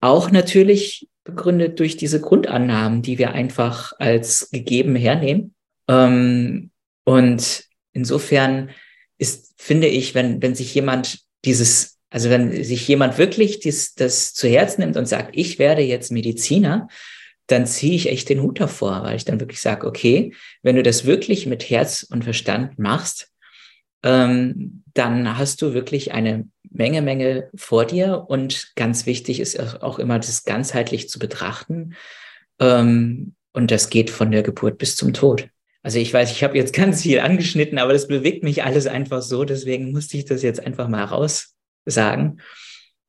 Auch natürlich begründet durch diese Grundannahmen, die wir einfach als gegeben hernehmen. Ähm, und insofern ist, finde ich, wenn, wenn sich jemand dieses, also wenn sich jemand wirklich dies, das zu Herzen nimmt und sagt, ich werde jetzt Mediziner, dann ziehe ich echt den Hut davor, weil ich dann wirklich sage, okay, wenn du das wirklich mit Herz und Verstand machst, ähm, dann hast du wirklich eine Menge, Menge vor dir. Und ganz wichtig ist auch immer, das ganzheitlich zu betrachten. Ähm, und das geht von der Geburt bis zum Tod. Also ich weiß, ich habe jetzt ganz viel angeschnitten, aber das bewegt mich alles einfach so. Deswegen musste ich das jetzt einfach mal raus sagen.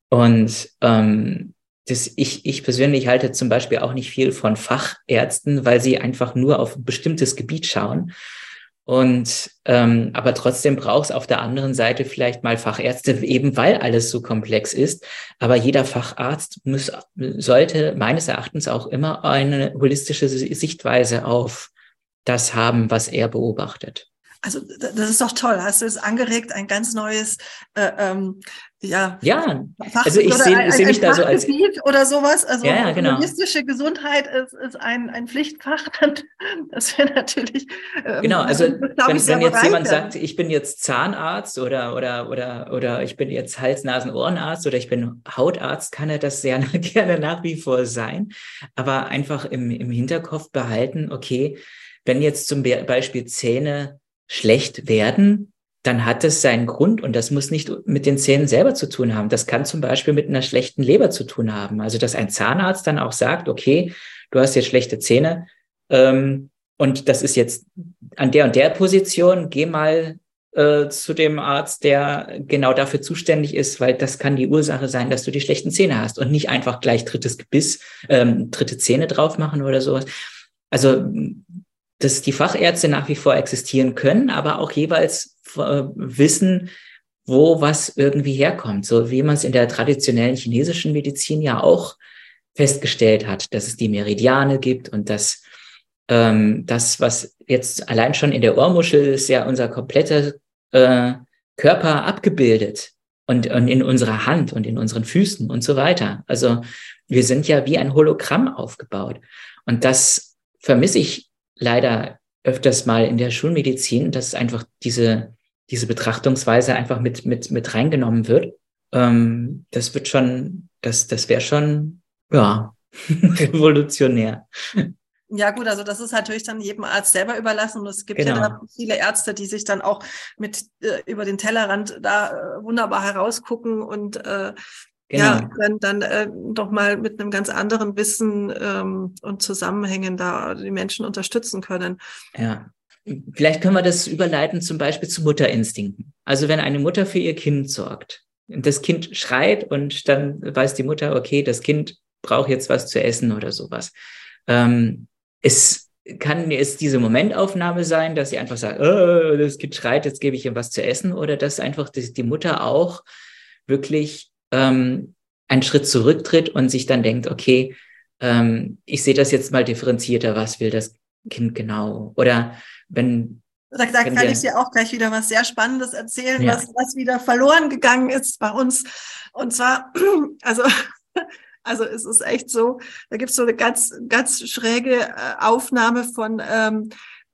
Und ähm, das, ich, ich persönlich halte zum Beispiel auch nicht viel von Fachärzten, weil sie einfach nur auf ein bestimmtes Gebiet schauen und ähm, aber trotzdem braucht es auf der anderen Seite vielleicht mal Fachärzte, eben weil alles so komplex ist. Aber jeder Facharzt muss, sollte meines Erachtens auch immer eine holistische Sichtweise auf das haben, was er beobachtet. Also das ist doch toll. Hast du es angeregt, ein ganz neues äh, ähm, ja, ja. also ich sehe seh mich da so als oder sowas. Also ja, ja, genau. holistische Gesundheit ist, ist ein, ein Pflichtfach. Das wäre natürlich. Ähm, genau, also wenn, wenn jetzt jemand sagt, ich bin jetzt Zahnarzt oder oder oder oder ich bin jetzt Hals, Nasen, Ohrenarzt oder ich bin Hautarzt, kann er das sehr gerne nach wie vor sein. Aber einfach im, im Hinterkopf behalten, okay, wenn jetzt zum Beispiel Zähne schlecht werden, dann hat es seinen Grund und das muss nicht mit den Zähnen selber zu tun haben. Das kann zum Beispiel mit einer schlechten Leber zu tun haben. Also dass ein Zahnarzt dann auch sagt, okay, du hast jetzt schlechte Zähne ähm, und das ist jetzt an der und der Position, geh mal äh, zu dem Arzt, der genau dafür zuständig ist, weil das kann die Ursache sein, dass du die schlechten Zähne hast und nicht einfach gleich drittes Gebiss, ähm, dritte Zähne drauf machen oder sowas. Also dass die Fachärzte nach wie vor existieren können, aber auch jeweils äh, wissen, wo was irgendwie herkommt. So wie man es in der traditionellen chinesischen Medizin ja auch festgestellt hat, dass es die Meridiane gibt und dass ähm, das, was jetzt allein schon in der Ohrmuschel ist, ja unser kompletter äh, Körper abgebildet und, und in unserer Hand und in unseren Füßen und so weiter. Also wir sind ja wie ein Hologramm aufgebaut. Und das vermisse ich leider öfters mal in der Schulmedizin, dass einfach diese, diese Betrachtungsweise einfach mit, mit, mit reingenommen wird. Ähm, das wird schon, das, das wäre schon, ja, revolutionär. Ja, gut, also das ist natürlich dann jedem Arzt selber überlassen. Und es gibt genau. ja viele Ärzte, die sich dann auch mit äh, über den Tellerrand da äh, wunderbar herausgucken und äh, Genau. Ja, dann, dann äh, doch mal mit einem ganz anderen Wissen ähm, und Zusammenhängen da die Menschen unterstützen können. Ja. Vielleicht können wir das überleiten zum Beispiel zu Mutterinstinkten. Also wenn eine Mutter für ihr Kind sorgt, das Kind schreit und dann weiß die Mutter, okay, das Kind braucht jetzt was zu essen oder sowas. Ähm, es kann es diese Momentaufnahme sein, dass sie einfach sagt, oh, das Kind schreit, jetzt gebe ich ihm was zu essen, oder dass einfach die, die Mutter auch wirklich ähm, einen Schritt zurücktritt und sich dann denkt, okay, ähm, ich sehe das jetzt mal differenzierter, was will das Kind genau? Oder wenn da, da kann ich dir auch gleich wieder was sehr Spannendes erzählen, ja. was, was wieder verloren gegangen ist bei uns. Und zwar, also, also es ist echt so, da gibt es so eine ganz, ganz schräge äh, Aufnahme von ähm,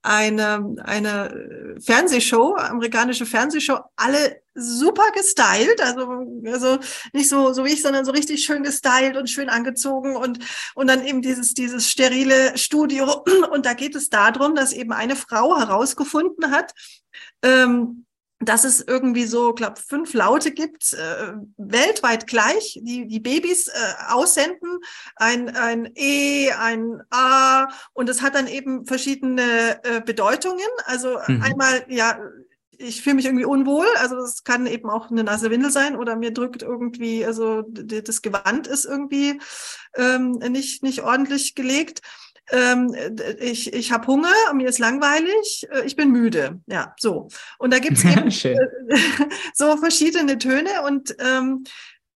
eine, eine Fernsehshow, amerikanische Fernsehshow, alle super gestylt, also, also nicht so, so wie ich, sondern so richtig schön gestylt und schön angezogen und, und dann eben dieses, dieses sterile Studio. Und da geht es darum, dass eben eine Frau herausgefunden hat, ähm, dass es irgendwie so, glaube fünf Laute gibt, äh, weltweit gleich, die die Babys äh, aussenden, ein, ein E, ein A und es hat dann eben verschiedene äh, Bedeutungen. Also mhm. einmal, ja, ich fühle mich irgendwie unwohl, also das kann eben auch eine nasse Windel sein oder mir drückt irgendwie, also das Gewand ist irgendwie ähm, nicht, nicht ordentlich gelegt ähm, ich, ich habe Hunger, mir ist langweilig, äh, ich bin müde. Ja, so. Und da gibt es eben so verschiedene Töne und ähm,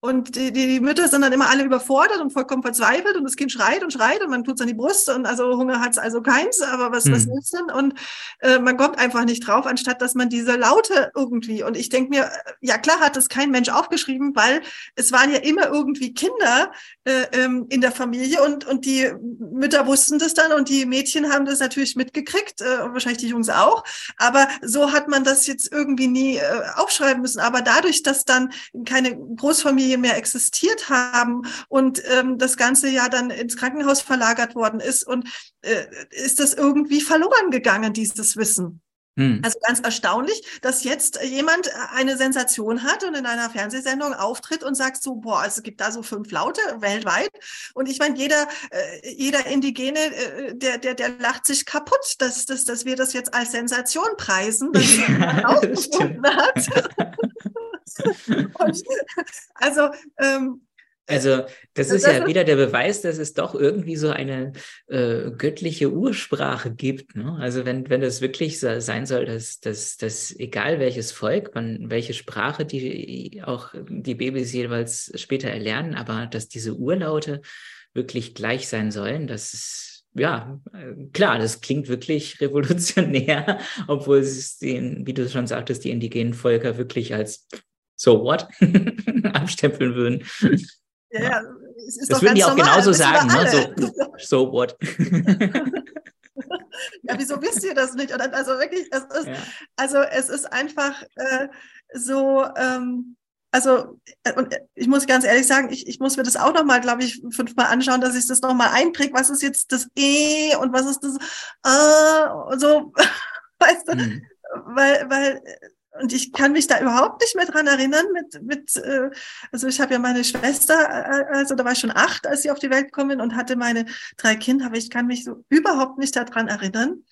und die, die Mütter sind dann immer alle überfordert und vollkommen verzweifelt und das Kind schreit und schreit und man tut es an die Brust und also Hunger hat es also keins, aber was, hm. was ist denn? Und äh, man kommt einfach nicht drauf, anstatt dass man diese Laute irgendwie. Und ich denke mir, äh, ja klar hat das kein Mensch aufgeschrieben, weil es waren ja immer irgendwie Kinder äh, ähm, in der Familie und, und die Mütter wussten das dann und die Mädchen haben das natürlich mitgekriegt, äh, und wahrscheinlich die Jungs auch. Aber so hat man das jetzt irgendwie nie äh, aufschreiben müssen. Aber dadurch, dass dann keine Großfamilie Familie mehr existiert haben und ähm, das Ganze ja dann ins Krankenhaus verlagert worden ist und äh, ist das irgendwie verloren gegangen, dieses Wissen. Hm. Also ganz erstaunlich, dass jetzt jemand eine Sensation hat und in einer Fernsehsendung auftritt und sagt so, boah, es gibt da so fünf Laute weltweit. Und ich meine, jeder, äh, jeder Indigene, äh, der, der, der lacht sich kaputt, dass, dass, dass wir das jetzt als Sensation preisen, dass ja, aufgefunden hat. Und, also ähm, also das ist das ja wieder der Beweis, dass es doch irgendwie so eine äh, göttliche Ursprache gibt. Ne? Also wenn, wenn es wirklich so sein soll, dass, dass, dass egal welches Volk, man, welche Sprache die auch die Babys jeweils später erlernen, aber dass diese Urlaute wirklich gleich sein sollen, das ist ja, klar, das klingt wirklich revolutionär, obwohl es den, wie du schon sagtest, die indigenen Völker wirklich als so what abstempeln würden. Ja, ja. das würden die auch normal, genauso sagen, ne? so, so what. ja, wieso wisst ihr das nicht? also wirklich, es ist, ja. also es ist einfach äh, so, ähm, also äh, und ich muss ganz ehrlich sagen, ich, ich muss mir das auch nochmal, glaube ich, fünfmal anschauen, dass ich das nochmal einpräge. Was ist jetzt das E und was ist das äh, und so, weißt du, mhm. weil, weil und ich kann mich da überhaupt nicht mehr dran erinnern mit, mit äh, also ich habe ja meine Schwester, äh, also da war ich schon acht, als sie auf die Welt gekommen bin und hatte meine drei Kinder, aber ich kann mich so überhaupt nicht daran erinnern.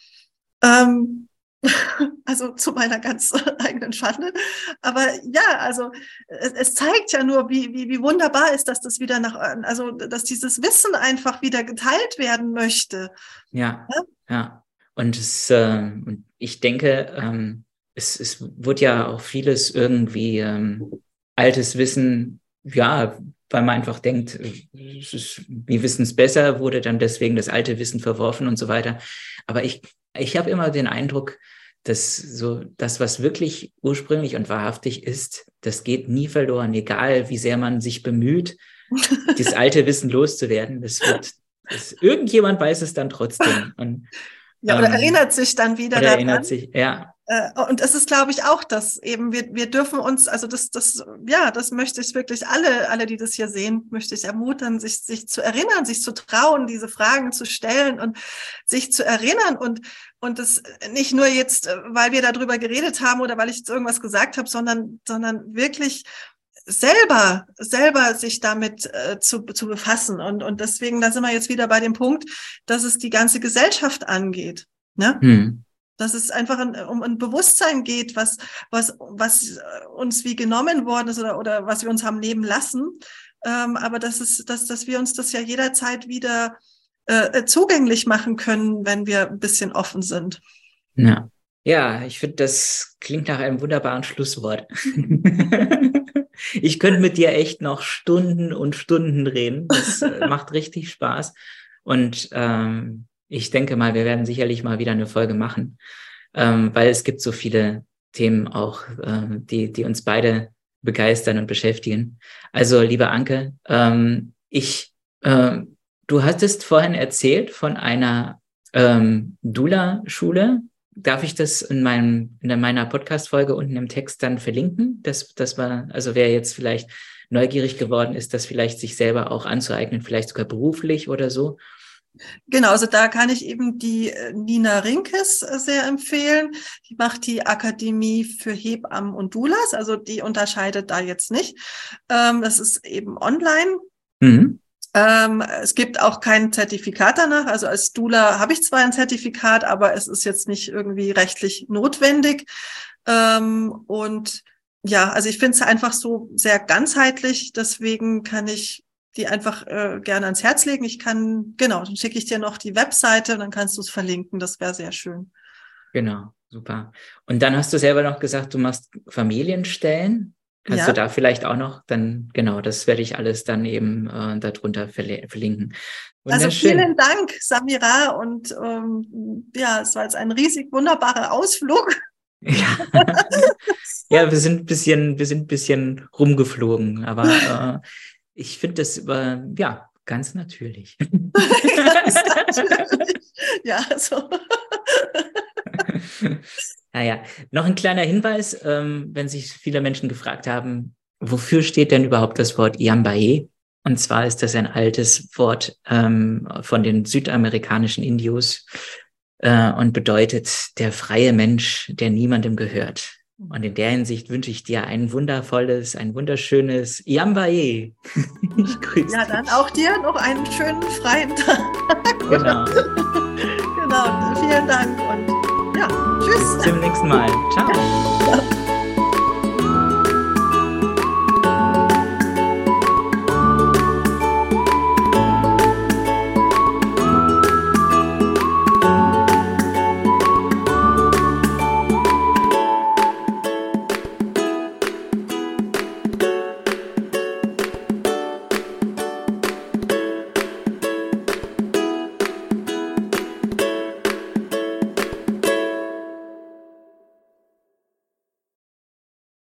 Ähm, also zu meiner ganz eigenen Schande. Aber ja, also es, es, zeigt ja nur, wie, wie, wie wunderbar ist, dass das wieder nach, also dass dieses Wissen einfach wieder geteilt werden möchte. Ja, ja. ja. Und, es, äh, ich denke, ähm, es, es wird ja auch vieles irgendwie ähm, altes Wissen, ja, weil man einfach denkt, ist, wir wissen es besser, wurde dann deswegen das alte Wissen verworfen und so weiter. Aber ich, ich habe immer den Eindruck, dass so das, was wirklich ursprünglich und wahrhaftig ist, das geht nie verloren, egal wie sehr man sich bemüht, das alte Wissen loszuwerden. Das wird, das, irgendjemand weiß es dann trotzdem. Und, ja, oder ähm, erinnert sich dann wieder oder daran. Erinnert sich, ja. Äh, und es ist, glaube ich, auch das eben, wir, wir dürfen uns, also das, das, ja, das möchte ich wirklich alle, alle, die das hier sehen, möchte ich ermutern, sich, sich zu erinnern, sich zu trauen, diese Fragen zu stellen und sich zu erinnern und, und das nicht nur jetzt, äh, weil wir darüber geredet haben oder weil ich jetzt irgendwas gesagt habe, sondern, sondern wirklich selber, selber sich damit äh, zu, zu befassen. Und, und deswegen, da sind wir jetzt wieder bei dem Punkt, dass es die ganze Gesellschaft angeht. Ne? Hm dass es einfach ein, um ein Bewusstsein geht, was, was, was uns wie genommen worden ist oder, oder was wir uns haben nehmen lassen. Ähm, aber dass, es, dass, dass wir uns das ja jederzeit wieder äh, zugänglich machen können, wenn wir ein bisschen offen sind. Ja, ja ich finde, das klingt nach einem wunderbaren Schlusswort. ich könnte mit dir echt noch Stunden und Stunden reden. Das äh, macht richtig Spaß. Und ähm, ich denke mal, wir werden sicherlich mal wieder eine Folge machen, ähm, weil es gibt so viele Themen auch, ähm, die, die uns beide begeistern und beschäftigen. Also, liebe Anke, ähm, ich, äh, du hattest vorhin erzählt von einer ähm, Dula-Schule. Darf ich das in meinem in meiner Podcast-Folge unten im Text dann verlinken? Das, das war, also wer jetzt vielleicht neugierig geworden ist, das vielleicht sich selber auch anzueignen, vielleicht sogar beruflich oder so. Genau, also da kann ich eben die äh, Nina Rinkes äh, sehr empfehlen. Die macht die Akademie für Hebammen und Doulas, also die unterscheidet da jetzt nicht. Ähm, das ist eben online. Mhm. Ähm, es gibt auch kein Zertifikat danach. Also als Dula habe ich zwar ein Zertifikat, aber es ist jetzt nicht irgendwie rechtlich notwendig. Ähm, und ja, also ich finde es einfach so sehr ganzheitlich. Deswegen kann ich die einfach äh, gerne ans Herz legen. Ich kann, genau, dann schicke ich dir noch die Webseite und dann kannst du es verlinken. Das wäre sehr schön. Genau, super. Und dann hast du selber noch gesagt, du machst Familienstellen. Kannst ja. du da vielleicht auch noch, dann, genau, das werde ich alles dann eben äh, darunter verlinken. Also vielen Dank, Samira. Und ähm, ja, es war jetzt ein riesig wunderbarer Ausflug. Ja. ja, wir sind ein bisschen, wir sind ein bisschen rumgeflogen, aber äh, ich finde das über, ja, ganz natürlich. ganz natürlich. Ja, so. naja, noch ein kleiner Hinweis, ähm, wenn sich viele Menschen gefragt haben, wofür steht denn überhaupt das Wort Yambaye? Und zwar ist das ein altes Wort ähm, von den südamerikanischen Indios äh, und bedeutet der freie Mensch, der niemandem gehört. Und in der Hinsicht wünsche ich dir ein wundervolles, ein wunderschönes Yambaye. ja, dann auch dir noch einen schönen freien Tag. Genau. genau, vielen Dank und ja, tschüss. Bis zum nächsten Mal. Ciao. Ja.